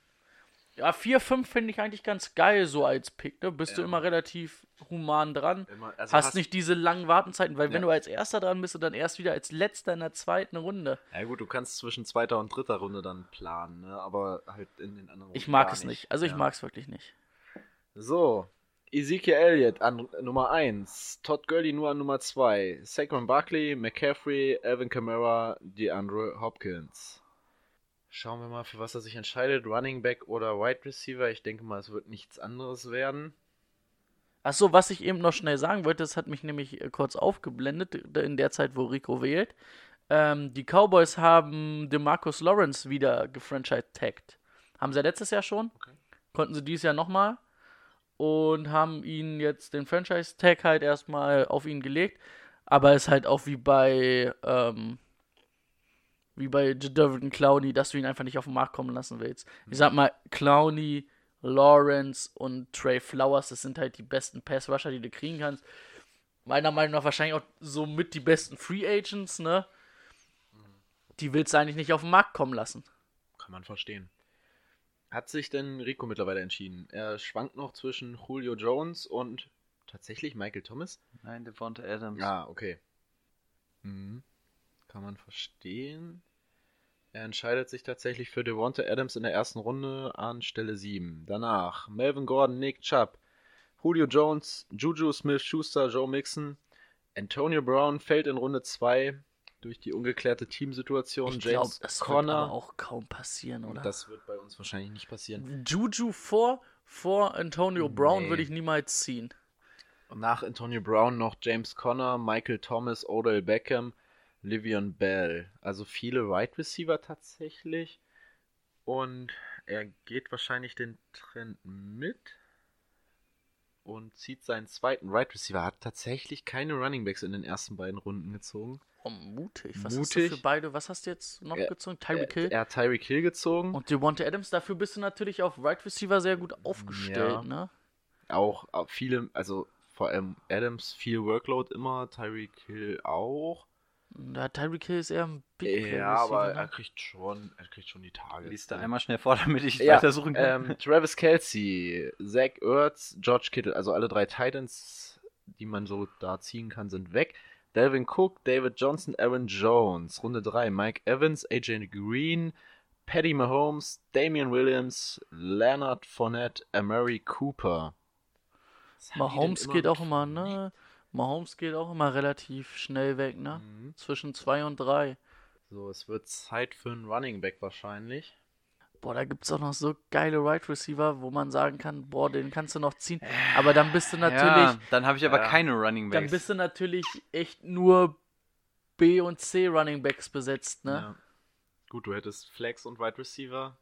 Ja, 4, 5 finde ich eigentlich ganz geil so als Pick, ne? Bist du Ja. immer relativ human dran. Immer- also hast, hast- nicht diese langen Wartenzeiten, weil wenn Ja. du als erster dran bist und dann erst wieder als letzter in der zweiten Runde. Ja gut, du kannst zwischen zweiter und dritter Runde dann planen, ne? aber halt in den anderen Ich Runden mag gar es nicht. Also ich Ja. mag es wirklich nicht. So, Ezekiel Elliott an Nummer 1, Todd Gurley nur an Nummer 2, Saquon Barkley, McCaffrey, Alvin Kamara, DeAndre Hopkins. Schauen wir mal, für was er sich entscheidet. Running Back oder Wide Receiver. Ich denke mal, es wird nichts anderes werden. Achso, was ich eben noch schnell sagen wollte, das hat mich nämlich äh, kurz aufgeblendet, in der Zeit, wo Rico wählt. Ähm, die Cowboys haben DeMarcus Lawrence wieder gefranchise-tagged. Haben sie ja letztes Jahr schon. Konnten sie dieses Jahr nochmal. Und haben ihn jetzt den Franchise-Tag halt erstmal auf ihn gelegt. Aber ist halt auch wie bei, ähm, wie bei Jadavion Clowney, dass du ihn einfach nicht auf den Markt kommen lassen willst. Ich sag mal, Clowney, Lawrence und Trey Flowers, das sind halt die besten Pass-Rusher, die du kriegen kannst. Meiner Meinung nach wahrscheinlich auch so mit die besten Free Agents, ne? Die willst du eigentlich nicht auf den Markt kommen lassen. Kann man verstehen. Hat sich denn Rico mittlerweile entschieden? Er schwankt noch zwischen Julio Jones und tatsächlich Michael Thomas? Nein, Devonta Adams. Ah, okay. Mhm. Kann man verstehen. Er entscheidet sich tatsächlich für Devonta Adams in der ersten Runde an Stelle 7. Danach Melvin Gordon, Nick Chubb, Julio Jones, Juju Smith-Schuster, Joe Mixon, Antonio Brown fällt in Runde 2 durch die ungeklärte Teamsituation. Ich James das wird Conner. aber auch kaum passieren, oder? Das wird bei uns wahrscheinlich nicht passieren. Juju vor, vor Antonio Brown Nee. würde ich niemals ziehen. Und nach Antonio Brown noch James Conner, Michael Thomas, Odell Beckham, Livion Bell. Also viele Wide Receiver tatsächlich. Und er geht wahrscheinlich den Trend mit und zieht seinen zweiten Wide Receiver. Hat tatsächlich keine Running Backs in den ersten beiden Runden gezogen. Oh, mutig. Was hast du Mutig. für beide? Was hast du jetzt noch Er- gezogen? Tyreek Hill? Er, hat Tyreek Hill gezogen. Und Devonta Adams, dafür bist du natürlich auf Right Receiver sehr gut aufgestellt, Ja. ne? auch, auch viele, also vor allem Adams viel Workload immer, Tyreek Hill auch. Da Tyreek Hill ist eher ein Big Ja, aber er ne? kriegt schon, er kriegt schon die Tage. Lies da einmal schnell vor, damit ich Ja, weitersuchen kann. ähm, Travis Kelsey, Zach Ertz, George Kittle, also alle drei Titans, die man so da ziehen kann, sind weg. Delvin Cook, David Johnson, Aaron Jones, Runde 3, Mike Evans, AJ Green, Patty Mahomes, Damian Williams, Leonard Fournette, Amari Cooper. Mahomes geht auch immer, ne? Mahomes geht auch immer relativ schnell weg, ne? Mhm. Zwischen zwei und drei. So, es wird Zeit für einen Running Back wahrscheinlich. Boah, da gibt's auch noch so geile Right Receiver, wo man sagen kann, boah, den kannst du noch ziehen. Aber dann bist du natürlich, ja, dann habe ich aber Ja. keine Running dann Backs. bist du natürlich echt nur B und C Running Backs besetzt, ne? Ja. Gut, du hättest Flex und Wide Receiver,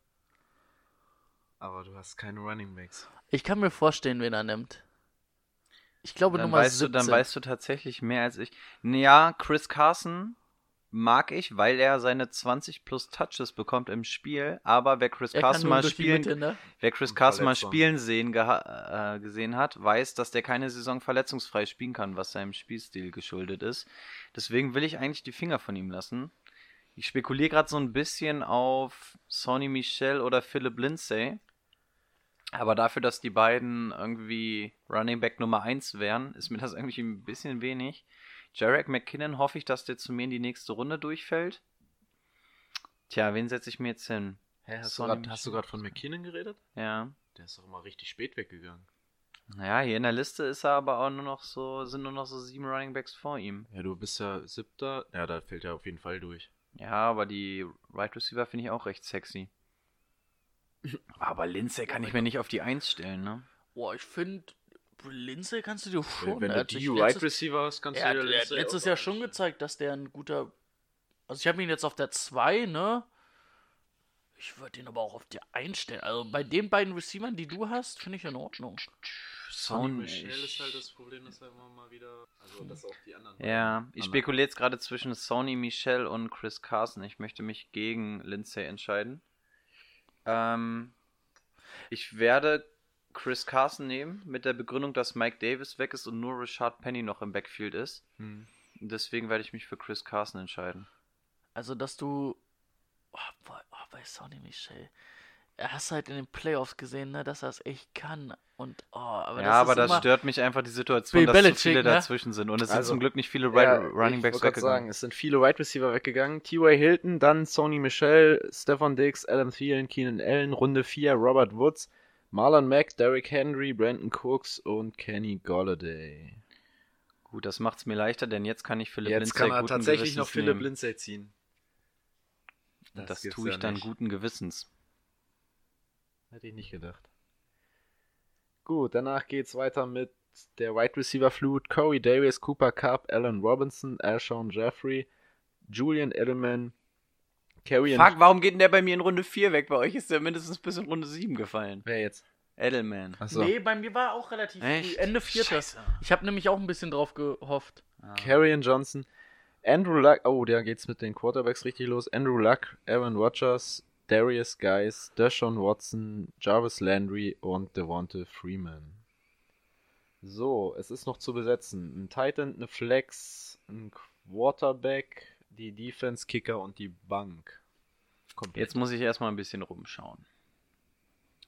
aber du hast keine Running Backs. Ich kann mir vorstellen, wen er nimmt. Ich glaube dann Nummer weißt, du, 17. dann weißt du tatsächlich mehr als ich. Ja, Chris Carson mag ich, weil er seine 20 plus Touches bekommt im Spiel. Aber wer Chris er Carson nur mal spielen, Mitte, ne? wer Chris Carson mal spielen sehen, äh, gesehen hat, weiß, dass der keine Saison verletzungsfrei spielen kann, was seinem Spielstil geschuldet ist. Deswegen will ich eigentlich die Finger von ihm lassen. Ich spekuliere gerade so ein bisschen auf Sonny Michel oder Philip Lindsay. Aber dafür, dass die beiden irgendwie Running Back Nummer 1 wären, ist mir das irgendwie ein bisschen wenig. Jarek McKinnon hoffe ich, dass der zu mir in die nächste Runde durchfällt. Tja, wen setze ich mir jetzt hin? Hä, hast, Sonny du gerade von McKinnon geredet? Ja. Der ist doch immer richtig spät weggegangen. Naja, hier in der Liste ist er aber auch nur noch so, sind nur noch so sieben Running Backs vor ihm. Ja, du bist ja siebter. Ja, da fällt er auf jeden Fall durch. Ja, aber die Right Receiver finde ich auch recht sexy. Aber Lindsay kann ich mir nicht auf die Eins stellen, ne? Boah, ich finde, Lindsay kannst du dir schon. Wenn du die Wide Receiver hast, kannst Er du dir er hat Lindsay letztes Jahr schon gezeigt, dass der ein guter. Also ich habe ihn jetzt auf der 2, ne? Ich würde ihn aber auch auf die einstellen. Also bei den beiden Receivern, die du hast, finde ich in Ordnung. Son- Michel ich- ist halt das Problem, dass er immer mal wieder. Also, dass auch die anderen. Ja, ich spekuliere jetzt gerade zwischen Sony Michel und Chris Carson. Ich möchte mich gegen Lindsay entscheiden. Ähm, ich werde Chris Carson nehmen, mit der Begründung, dass Mike Davis weg ist und nur Richard Penny noch im Backfield ist. Hm. Deswegen werde ich mich für Chris Carson entscheiden. Also, dass du. Oh, bei, oh, bei Sonny Michel. Er hast halt in den Playoffs gesehen, ne, dass er es echt kann. Und, oh, aber ja, das aber ist da immer, stört mich einfach die Situation, Bill dass zu Belichick, viele ne? dazwischen sind. Und es sind Also, zum Glück nicht viele Ja, Ri- Running Backs gerade sagen, weggegangen. es sind viele Wide Receiver weggegangen. T.Y. Hilton, dann Sony Michel, Stefan Diggs, Adam Thielen, Keenan Allen, Runde 4, Robert Woods, Marlon Mack, Derrick Henry, Brandon Cooks und Kenny Golladay. Gut, das macht es mir leichter, denn jetzt kann ich Philipp Jetzt Lindsay kann er tatsächlich noch Gewissens Philip nehmen. Lindsay ziehen. Das gibt's tue ich ja dann nicht. guten Gewissens. Hätte ich nicht gedacht. Gut, danach geht's weiter mit der Wide Receiver Flut. Corey Davis, Cooper Cup, Allen Robinson, Alshon Jeffrey, Julian Edelman, Carrion. Fuck, warum geht denn der bei mir in Runde 4 weg? Bei euch ist der mindestens bis in Runde 7 gefallen. Wer jetzt? Edelman. Achso. Nee, bei mir war auch relativ Echt? früh, Ende Vierter. Scheiße. Ich habe nämlich auch ein bisschen drauf gehofft. Carrion Johnson, Andrew Luck. Oh, da geht's mit den Quarterbacks richtig los. Andrew Luck, Aaron Rodgers, Darius Guys, Deshaun Watson, Jarvis Landry und Devonta Freeman. So, es ist noch zu besetzen. Ein Titan, eine Flex, ein Quarterback, die Defense, Kicker und die Bank. Komplett. Jetzt muss ich erstmal ein bisschen rumschauen.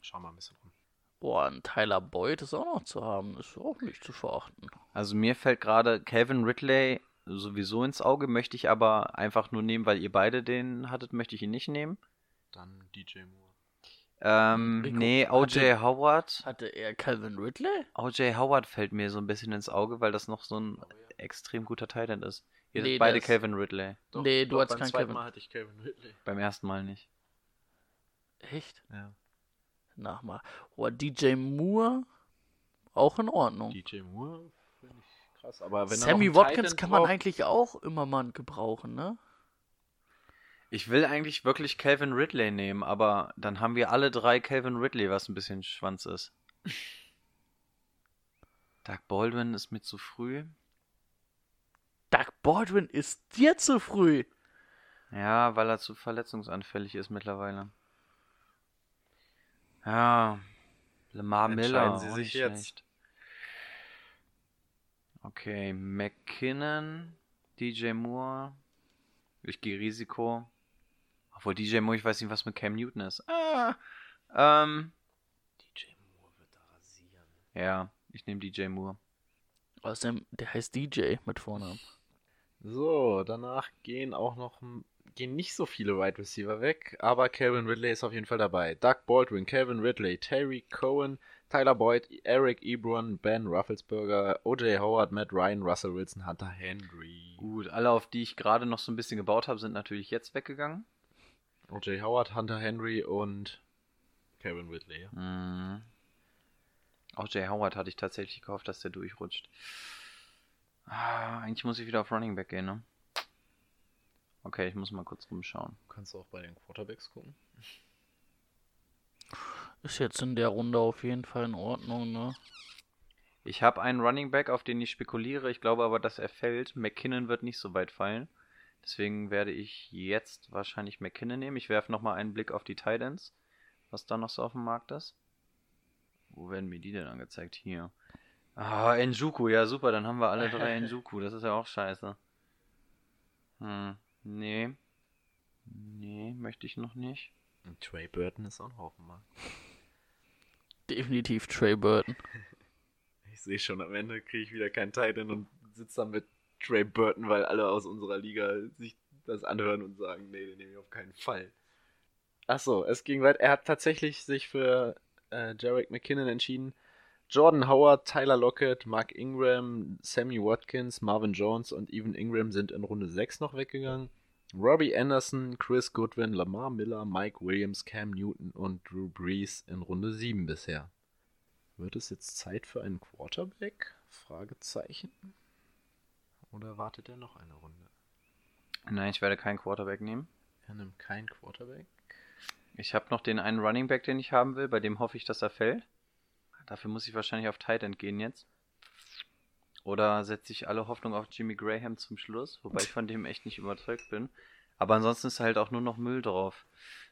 Schau mal ein bisschen rum. Boah, ein Tyler Boyd ist auch noch zu haben. Ist auch nicht zu verachten. Also mir fällt gerade Calvin Ridley sowieso ins Auge, möchte ich aber einfach nur nehmen, weil ihr beide den hattet, möchte ich ihn nicht nehmen. Dann DJ Moore. Ähm, Rico, nee, hatte- OJ Howard. Hatte er Calvin Ridley? OJ Howard fällt mir so ein bisschen ins Auge, weil das noch so ein extrem guter Titan ist. Ihr Nee, beide Calvin Ridley. Nee, du hattest beim keinen zweiten Kevin. Mal hatte ich Calvin Ridley. Beim ersten Mal nicht. Echt? Ja. Nach mal. Oh, DJ Moore, auch in Ordnung. DJ Moore finde ich krass. Aber wenn Sammy Watkins Titan kann man drauf- eigentlich auch immer mal gebrauchen, ne? Ich will eigentlich wirklich Calvin Ridley nehmen, aber dann haben wir alle drei Calvin Ridley, was ein bisschen Schwanz ist. Doug Baldwin ist mir zu früh. Doug Baldwin ist dir zu früh. Ja, weil er zu verletzungsanfällig ist mittlerweile. Ja, Lamar Miller. Entscheiden Sie sich jetzt. schlecht. Okay, McKinnon, DJ Moore. Ich gehe Risiko. Obwohl DJ Moore, ich weiß nicht, was mit Cam Newton ist. Ah, ähm. DJ Moore wird da rasieren. Ja, ich nehme DJ Moore. Außerdem, der heißt DJ mit Vornamen. So, danach gehen auch noch gehen nicht so viele Wide Receiver weg, aber Calvin Ridley ist auf jeden Fall dabei. Doug Baldwin, Calvin Ridley, Terry Cohen, Tyler Boyd, Eric Ebron, Ben Rufflesberger, OJ Howard, Matt Ryan, Russell Wilson, Hunter Henry. Gut, alle, auf die ich gerade noch so ein bisschen gebaut habe, sind natürlich jetzt weggegangen. OJ Howard, Hunter Henry und Ridley. ja. Mhm. Auch Jay Howard hatte ich tatsächlich gehofft, dass der durchrutscht. Ah, eigentlich muss ich wieder auf Running Back gehen, ne? Okay, ich muss mal kurz rumschauen. Kannst du auch bei den Quarterbacks gucken? Ist jetzt in der Runde auf jeden Fall in Ordnung, ne? Ich habe einen Running Back, auf den ich spekuliere. Ich glaube aber, dass er fällt. McKinnon wird nicht so weit fallen. Deswegen werde ich jetzt wahrscheinlich McKinnon nehmen. Ich werfe nochmal einen Blick auf die Titans, was da noch so auf dem Markt ist. Wo werden mir die denn angezeigt? Hier. Ah, Njuku, ja super, dann haben wir alle drei Njuku. Das ist ja auch scheiße. Hm, nee. Nee, möchte ich noch nicht. Und Trey Burton ist auch noch auf dem Markt. Definitiv Trey Burton. Ich sehe schon, am Ende kriege ich wieder keinen Titan und sitze dann mit Trey Burton, weil alle aus unserer Liga sich das anhören und sagen, nee, den nehme ich auf keinen Fall. Achso, es ging weiter. Er hat tatsächlich sich für äh, Jarek McKinnon entschieden. Jordan Howard, Tyler Lockett, Mark Ingram, Sammy Watkins, Marvin Jones und Evan Ingram sind in Runde 6 noch weggegangen. Robbie Anderson, Chris Goodwin, Lamar Miller, Mike Williams, Cam Newton und Drew Brees in Runde 7 bisher. Wird es jetzt Zeit für einen Quarterback? Fragezeichen. Oder wartet er noch eine Runde? Nein, ich werde keinen Quarterback nehmen. Er nimmt keinen Quarterback. Ich habe noch den einen Running Back, den ich haben will, bei dem hoffe ich, dass er fällt. Dafür muss ich wahrscheinlich auf Tight End gehen jetzt. Oder setze ich alle Hoffnung auf Jimmy Graham zum Schluss, wobei ich von dem echt nicht überzeugt bin. Aber ansonsten ist halt auch nur noch Müll drauf.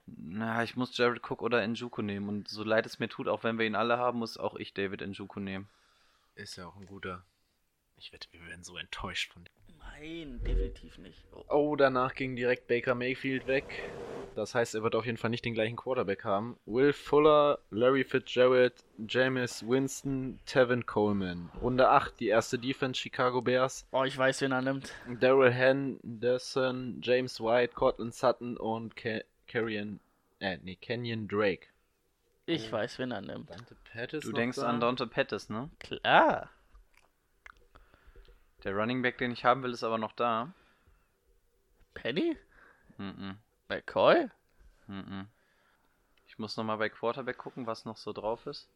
Na, ich muss Jared Cook oder Njuku nehmen. Und so leid es mir tut, auch wenn wir ihn alle haben, muss auch ich David Njuku nehmen. Ist ja auch ein guter. Ich wette, wir werden so enttäuscht von dem. Nein, definitiv nicht. Oh. Oh, danach ging direkt Baker Mayfield weg. Das heißt, er wird auf jeden Fall nicht den gleichen Quarterback haben. Will Fuller, Larry Fitzgerald, Jameis Winston, Tevin Coleman. Runde 8, die erste Defense Chicago Bears. oh, ich weiß, wen er nimmt. Daryl Henderson, James White, Cortland Sutton und Ke Kerrion, äh, nee, Kenyon Drake. Ich weiß, wen er nimmt. Dante Pettis Du denkst da? an Dante Pettis, ne? Klar. Der Running Back, den ich haben will, ist aber noch da. Penny? Mhm. McCoy? Mhm. Ich muss nochmal bei Quarterback gucken, was noch so drauf ist.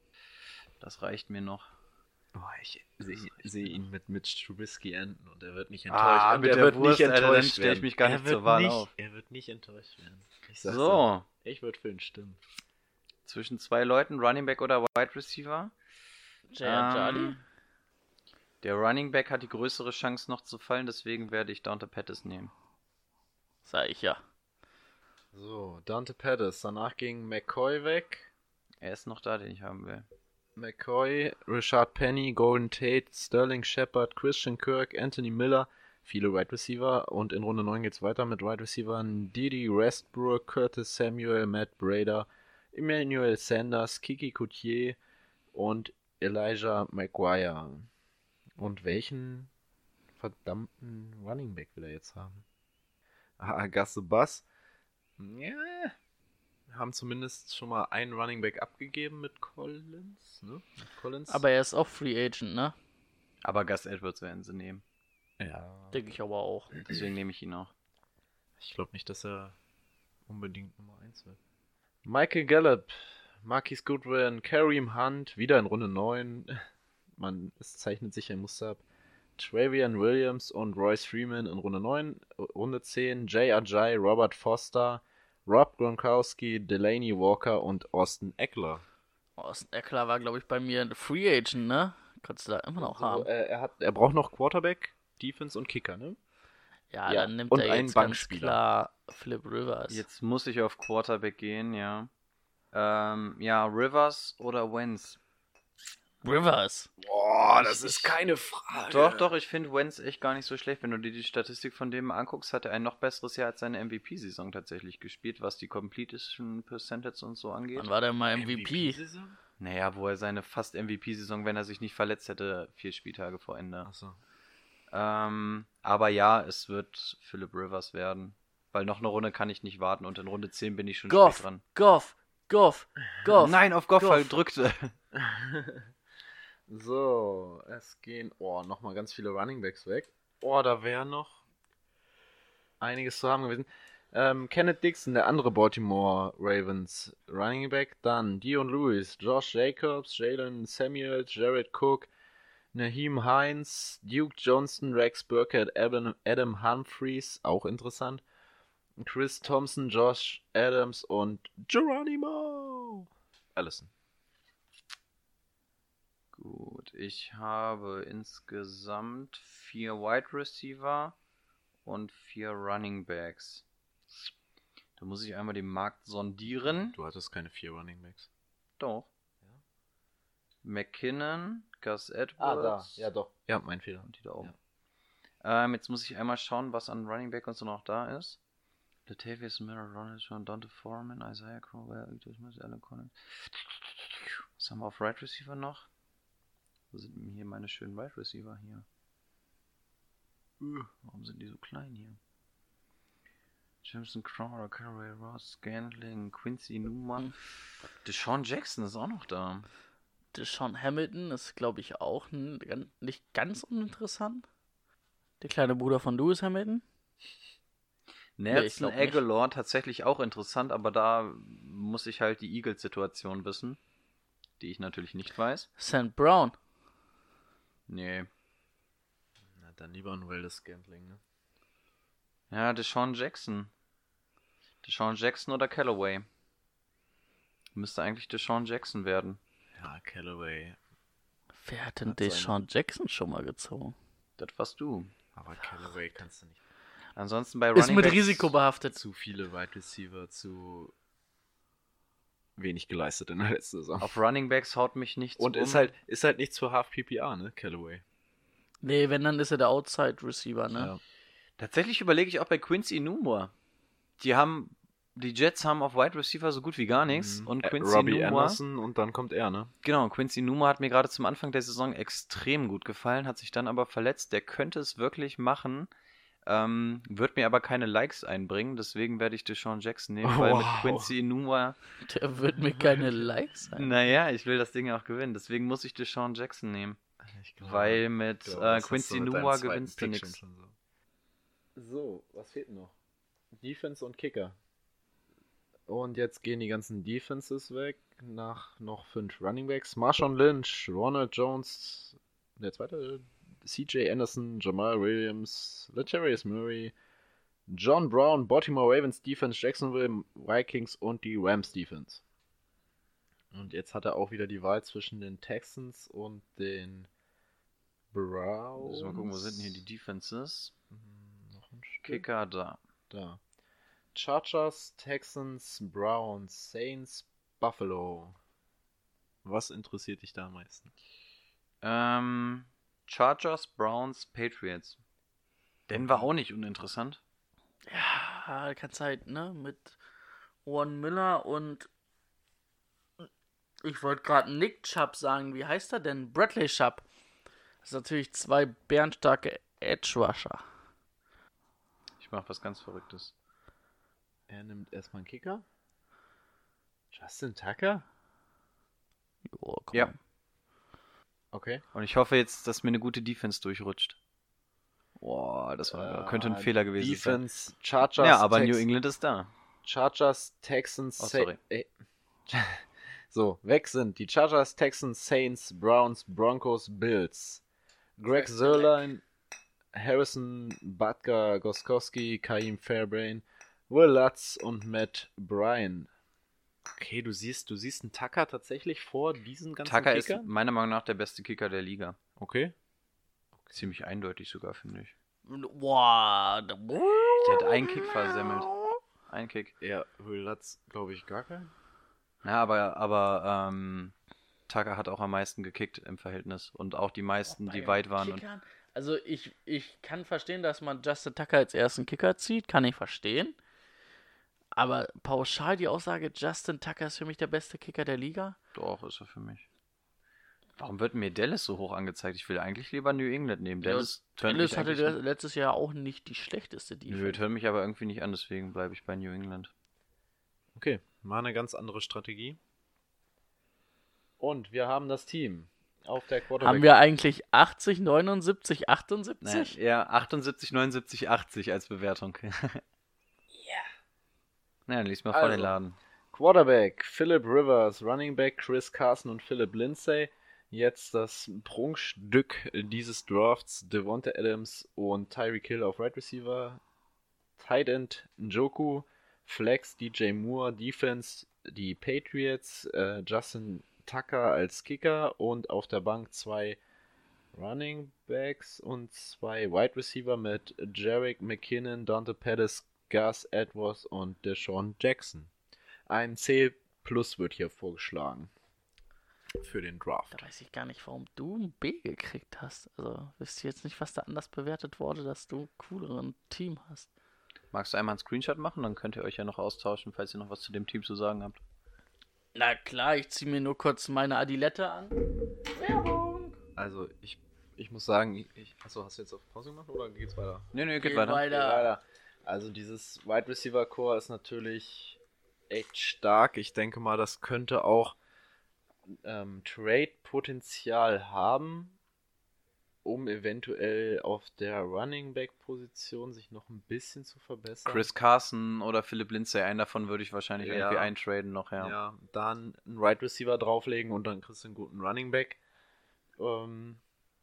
Das reicht mir noch. Oh, ich sehe seh ihn mit Mitch Trubisky enden und er wird nicht Ah, enttäuscht. und mit er der wird Wurst, nicht Alter, dann enttäuscht stell ich werden. mich gar Er nicht wird zur Wahl nicht, auf. Er wird nicht enttäuscht werden. Ich. So, Ich würde für ihn stimmen. zwischen zwei Leuten, Running Back oder Wide Receiver. J.R. Ähm, Charlie? Der Running Back hat die größere Chance noch zu fallen, deswegen werde ich Dante Pettis nehmen. Sag ich ja. So, Dante Pettis. Danach ging McCoy weg. Er ist noch da, den ich haben will. McCoy, Richard Penny, Golden Tate, Sterling Shepard, Christian Kirk, Anthony Miller, viele Wide Receiver und in Runde 9 geht's weiter mit Wide Receivern Didi Westbrook, Curtis Samuel, Matt Brader, Emmanuel Sanders, Kiki Coutier und Elijah Maguire. Und welchen verdammten Running Back will er jetzt haben? Ah, Gasse Bass. Ja, haben zumindest schon mal einen Running Back abgegeben mit Collins, ne? Mit Collins. Aber er ist auch Free Agent, ne? Aber Gus Edwards werden sie nehmen. ja, Denke ich aber auch. Deswegen nehme ich ihn auch. ich glaube nicht, dass er unbedingt Nummer 1 wird. Michael Gallup, Marquis Goodwin, Kareem Hunt, wieder in Runde 9. Man, es zeichnet sich ein Muster ab. Travian Williams und Royce Freeman in Runde 9. Runde 10, Jay Ajay, Robert Foster, Rob Gronkowski, Delaney Walker und Austin Eckler. Austin Eckler war, glaube ich, bei mir ein Free Agent, ne? Kannst du da immer noch So, haben. äh, er, hat, er braucht noch Quarterback, Defense und Kicker, ne? Ja, ja, dann nimmt und er einen jetzt ganz Bankspieler. klar Philip Rivers. Jetzt muss ich auf Quarterback gehen, ja. Ähm, ja, Rivers oder Wentz. Rivers. Boah, das ist keine Frage. Doch, doch, ich finde Wentz echt gar nicht so schlecht. Wenn du dir die Statistik von dem anguckst, hat er ein noch besseres Jahr als seine MVP-Saison tatsächlich gespielt, was die Completion Percentage und so angeht. Wann war der mal MVP? Naja, wo er seine fast MVP-Saison, wenn er sich nicht verletzt hätte, vier Spieltage vor Ende. Achso. Ähm, aber ja, es wird Philip Rivers werden. Weil noch eine Runde kann ich nicht warten und in Runde 10 bin ich schon Goff, spät dran. Goff, Goff, Goff. Nein, auf Goff, Goff. Goff. drückte. So, es gehen, oh, nochmal ganz viele Runningbacks weg. Oh, da wäre noch einiges zu haben gewesen. Ähm, Kenneth Dixon, der andere Baltimore Ravens Running Back. Dann Dion Lewis, Josh Jacobs, Jalen Samuels, Jared Cook, Naheem Hines, Duke Johnson, Rex Burkhead, Adam, Adam Humphreys, auch interessant. Chris Thompson, Josh Adams und Geronimo Allison. Gut, ich habe insgesamt vier Wide Receiver und vier Running Backs. Da muss ich einmal den Markt sondieren. Du hattest keine vier Runningbacks. Doch. McKinnon, Gus Ah, da. Edwards. Ja, doch. Ja, mein Fehler. Und die da oben. Ähm, jetzt muss ich einmal schauen, was an Running Back und so noch da ist. Latavius Miller, Ronald John, Dante Foreman, Isaiah Crowell, Smith, Alan Collins. Was haben wir auf Right Receiver noch? Wo sind denn hier meine schönen Right Receiver hier? Warum sind die so klein hier? Jameson Crowder, Caraway Ross, Scantling, Quincy Numa. Deshaun Jackson ist auch noch da. Deshaun Hamilton ist, glaube ich, auch nicht ganz uninteressant. Der kleine Bruder von Lewis Hamilton. Nee, Nelson nicht. Aguilar tatsächlich auch interessant, aber da muss ich halt die Eagles-Situation wissen, die ich natürlich nicht weiß. St. Brown. Nee. Na, dann lieber ein wildes Gambling, ne? Ja, Deshaun Jackson. Deshaun Jackson oder Callaway? Müsste eigentlich Deshaun Jackson werden. Ja, Callaway. Wer hat denn Hat seine- Deshaun Jackson schon mal gezogen? Das warst du. Aber Callaway kannst du nicht. Ansonsten bei Ist Running mit Backs- Risiko behaftet. Zu viele Wide Receiver, zu wenig geleistet in der letzten Saison. Auf Running Backs haut mich nichts Und um. ist halt, ist halt nichts für Half PPA, ne? Callaway. Nee, wenn, dann ist er der Outside Receiver, ne? Ja. Tatsächlich überlege ich auch bei Quincy Numor. Die haben, die Jets haben auf Wide Receiver so gut wie gar nichts. Und Äh, Quincy Robbie Numor, Anderson und dann kommt er, ne? genau, Quincy Numor hat mir gerade zum Anfang der Saison extrem gut gefallen, hat sich dann aber verletzt. Der könnte es wirklich machen, ähm, wird mir aber keine Likes einbringen. Deswegen werde ich Deshaun Jackson nehmen, weil mit Wow. Quincy Numor, Der wird mir keine Likes sein. naja, ich will das Ding auch gewinnen. Deswegen muss ich Deshaun Jackson nehmen. Ich glaube, Weil mit ich glaube, äh, Quincy mit zweiten gewinnst du nichts. So. so, was fehlt noch? Defense und Kicker. Und jetzt gehen die ganzen Defenses weg. Nach noch fünf Running Backs. Marshawn Lynch, Ronald Jones, der zweite, CJ Anderson, Jamal Williams, Letarius Murray, John Brown, Baltimore Ravens Defense, Jacksonville Vikings und die Rams Defense. Und jetzt hat er auch wieder die Wahl zwischen den Texans und den Browns. Müssen wir mal gucken, wo sind denn hier die Defenses? Noch ein Stück. Kicker da. Da. Chargers, Texans, Browns, Saints, Buffalo. Was interessiert dich da am meisten? Ähm, Chargers, Browns, Patriots. Denver auch nicht uninteressant. Ja, keine Zeit, ne? Mit Owen Miller und ich wollte gerade Nick Chubb sagen. Wie heißt er denn? Bradley Chubb. Das sind natürlich zwei bärenstarke Edge Rusher. Ich mach was ganz Verrücktes. Er nimmt erstmal einen Kicker. Justin Tucker? Jo, komm. Ja. Okay. Und ich hoffe jetzt, dass mir eine gute Defense durchrutscht. Boah, das war, könnte ein Äh, Fehler gewesen Defense, sein. Chargers, Ja, aber Tex- New England ist da. Chargers, Texans, Oh, sorry. äh, So, weg sind die Chargers, Texans, Saints, Browns, Broncos, Bills. Greg Zerline, Harrison, Butker, Goskowski, Kaim Fairbrain, Will Lutz und Matt Bryan. Okay, du siehst, du siehst einen Tucker tatsächlich vor diesen ganzen Tucker ist Kickern? meiner Meinung nach der beste Kicker der Liga. Okay. Ziemlich eindeutig sogar, finde ich. Boah, da- Der hat einen Kick versemmelt. Ein Kick. Ja, Will Lutz, glaube ich, gar keinen. Ja, aber, aber ähm, Tucker hat auch am meisten gekickt im Verhältnis. Und auch die meisten, die Bei weit waren. Und Kickern? Also ich, ich kann verstehen, dass man Justin Tucker als ersten Kicker zieht, kann ich verstehen. Aber pauschal die Aussage, Justin Tucker ist für mich der beste Kicker der Liga? doch, ist er für mich. Warum wird mir Dallas so hoch angezeigt? Ich will eigentlich lieber New England nehmen. Dallas, turnt Dallas mich hatte letztes Jahr auch nicht die schlechteste Nö, Defense. hört mich aber irgendwie nicht an, deswegen bleibe ich bei New England. Okay, mal eine ganz andere Strategie. Und wir haben das Team auf der Quarterback. Haben wir eigentlich 80, 79, 78? Naja, ja, 78, 79, 80 als Bewertung. Ja. Naja, lies mal vor Also. den Laden. Quarterback Philip Rivers, Running Back Chris Carson und Philip Lindsay. Jetzt das Prunkstück dieses Drafts Devonta Adams und Tyreek Hill auf Right Receiver. Tight End Njoku, Flex DJ Moore, Defense die Patriots, äh, Justin Tucker als Kicker und auf der Bank zwei Running Backs und zwei Wide Receiver mit Jarek McKinnon, Dante Pettis, Gus Edwards und Deshaun Jackson. Ein C Plus wird hier vorgeschlagen. Für den Draft. Da weiß ich gar nicht, warum du ein B gekriegt hast. Also wisst ihr jetzt nicht, was da anders bewertet wurde, dass du ein cooleren Team hast. Magst du einmal einen Screenshot machen? Dann könnt ihr euch ja noch austauschen, falls ihr noch was zu dem Team zu sagen habt. Na klar, ich ziehe mir nur kurz meine Adilette an. Werbung! Also ich, ich muss sagen, ich, ich, achso, hast du jetzt auf Pause gemacht oder geht's weiter? Nee, nee, geht, Geht weiter. weiter. Geht weiter. Also dieses Wide Receiver Core ist natürlich echt stark. Ich denke mal, das könnte auch ähm, Trade-Potenzial haben, um eventuell auf der Running Back Position sich noch ein bisschen zu verbessern. Chris Carson oder Philip Lindsay, einen davon würde ich wahrscheinlich Ja. irgendwie eintraden noch, ja. Ja, dann einen Right Receiver drauflegen und dann kriegst du einen guten Running Back. Ähm,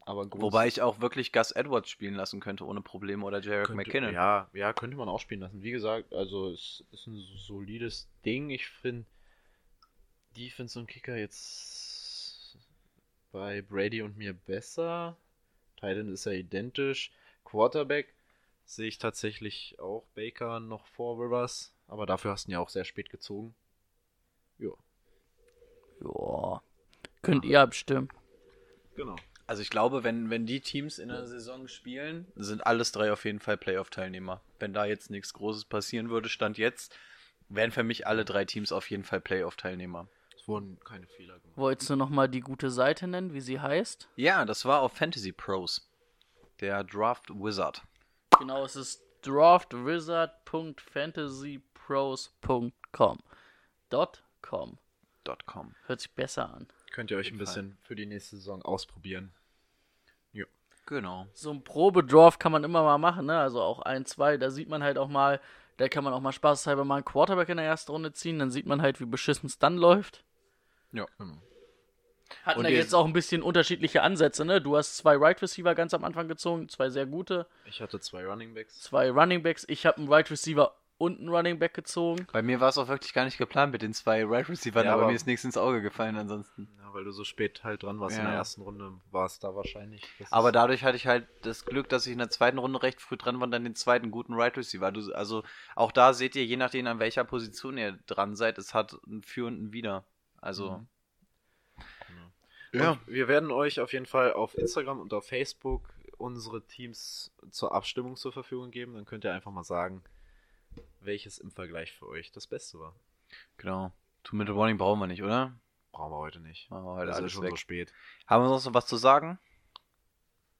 Wobei ich auch wirklich Gus Edwards spielen lassen könnte ohne Probleme oder Jarek könnte, McKinnon. Ja, ja, könnte man auch spielen lassen. Wie gesagt, also es ist ein solides Ding. Ich finde Defense und Kicker jetzt bei Brady und mir besser. Titan ist ja identisch. Quarterback sehe ich tatsächlich auch Baker noch vor Rivers, aber dafür hast du ihn ja auch sehr spät gezogen. Ja, Joa. Könnt ihr abstimmen. genau. Also ich glaube, wenn, wenn die Teams in der Saison spielen, sind alles drei auf jeden Fall Playoff-Teilnehmer. Wenn da jetzt nichts Großes passieren würde, Stand jetzt, wären für mich alle drei Teams auf jeden Fall Playoff-Teilnehmer. Es wurden keine Fehler gemacht. Wolltest du nochmal die gute Seite nennen, wie sie heißt? Ja, das war auf Fantasy Pros. Der Draft Wizard. Genau, es ist draftwizard.fantasypros.com. Dot .com. .com. Hört sich besser an. Könnt ihr euch ein bisschen für die nächste Saison ausprobieren. Genau. So ein Probedraft kann man immer mal machen, ne? Also auch ein, zwei, da sieht man halt auch mal, Da kann man auch mal spaßhalber mal einen Quarterback in der ersten Runde ziehen, dann sieht man halt, wie beschissen es dann läuft. Ja. Hatten Und ja jetzt auch ein bisschen unterschiedliche Ansätze, ne? Du hast zwei Right Receiver ganz am Anfang gezogen, zwei sehr gute, Ich hatte zwei Running Backs. zwei Running Backs. Ich habe einen Right Receiver und einen Running Back gezogen. Bei mir war es auch wirklich gar nicht geplant mit den zwei Right Receivers, Ja, aber, aber- mir ist nichts ins Auge gefallen ansonsten. Ja, weil du so spät halt dran warst in Ja. der ersten Runde, war es da wahrscheinlich. Aber dadurch hatte ich halt das Glück, dass ich in der zweiten Runde recht früh dran war und dann den zweiten guten Right Receiver. Du, also auch da seht ihr, je nachdem an welcher Position ihr dran seid, es hat ein Für und ein Wider. Also Und wir werden euch auf jeden Fall auf Instagram und auf Facebook unsere Teams zur Abstimmung zur Verfügung geben. Dann könnt ihr einfach mal sagen, welches im Vergleich für euch das Beste war. genau. Two-Minute Warning brauchen wir nicht, oder? Brauchen wir heute nicht. Machen wir heute das ist alles schon weg. so spät. Haben wir sonst noch was zu sagen?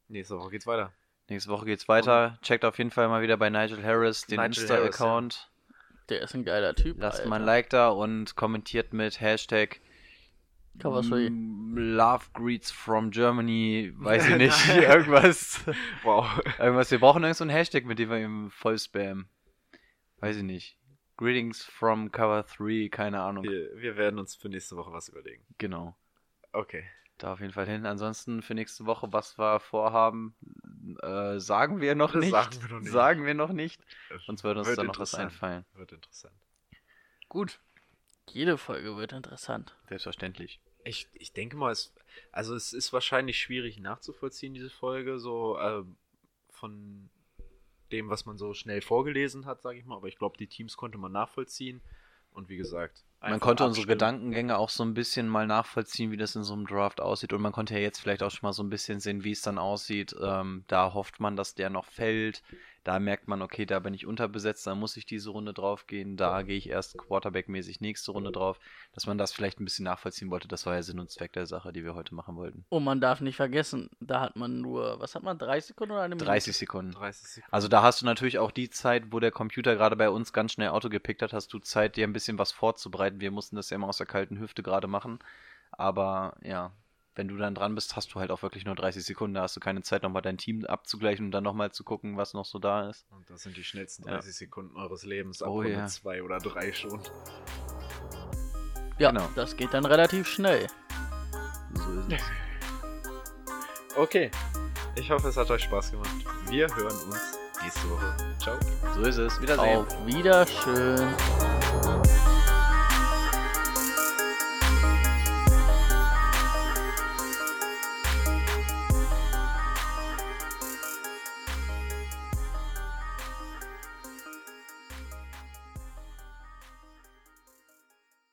Nächste Woche geht's weiter. Nächste Woche geht's weiter. Checkt auf jeden Fall mal wieder bei Nigel Harris den Insta-Account. Der ist ein geiler Typ. Lasst Alter. mal ein Like da und kommentiert mit Hashtag Love Greets from Germany, weiß ich nicht, irgendwas. Wow. Irgendwas, wir brauchen irgend so einen Hashtag, mit dem wir ihm voll spammen. Weiß ich nicht. Greetings from Cover 3, keine Ahnung. Wir, wir werden uns für nächste Woche was überlegen. Genau. Okay. Da auf jeden Fall hin. Ansonsten für nächste Woche, was wir vorhaben, äh, sagen wir noch nicht. sagen wir noch nicht. Sagen wir noch nicht. Sonst würde uns Wird da noch was interessant. einfallen. Wird interessant. Gut. Jede Folge wird interessant. Selbstverständlich. Ich, ich denke mal, es, also es ist wahrscheinlich schwierig nachzuvollziehen, diese Folge, so äh, von dem, was man so schnell vorgelesen hat, sage ich mal. Aber ich glaube, die Teams konnte man nachvollziehen. Und wie gesagt, Man konnte unsere abstimmen. Gedankengänge auch so ein bisschen mal nachvollziehen, wie das in so einem Draft aussieht. Und man konnte ja jetzt vielleicht auch schon mal so ein bisschen sehen, wie es dann aussieht. Ähm, da hofft man, dass der noch fällt. Da merkt man, okay, da bin ich unterbesetzt, da muss ich diese Runde drauf gehen. Da gehe ich erst Quarterback-mäßig nächste Runde drauf. Dass man das vielleicht ein bisschen nachvollziehen wollte, das war ja Sinn und Zweck der Sache, die wir heute machen wollten. Und man darf nicht vergessen, da hat man nur, was hat man, 30 Sekunden oder eine Minute? 30 Sekunden. 30 Sekunden. Also da hast du natürlich auch die Zeit, wo der Computer gerade bei uns ganz schnell Auto gepickt hat, hast du Zeit, dir ein bisschen was vorzubereiten. Wir mussten das ja immer aus der kalten Hüfte gerade machen. Aber ja, wenn du dann dran bist, hast du halt auch wirklich nur 30 Sekunden. Da hast du keine Zeit, nochmal dein Team abzugleichen und dann nochmal zu gucken, was noch so da ist. Und das sind die schnellsten Ja. 30 Sekunden eures Lebens. Ab Oh Runde ja. zwei oder drei schon. Ja, Genau. das geht dann relativ schnell. So ist es. Okay. Ich hoffe, es hat euch Spaß gemacht. Wir hören uns nächste Woche. Ciao. So ist es. Wiedersehen. Auf Wiederschön.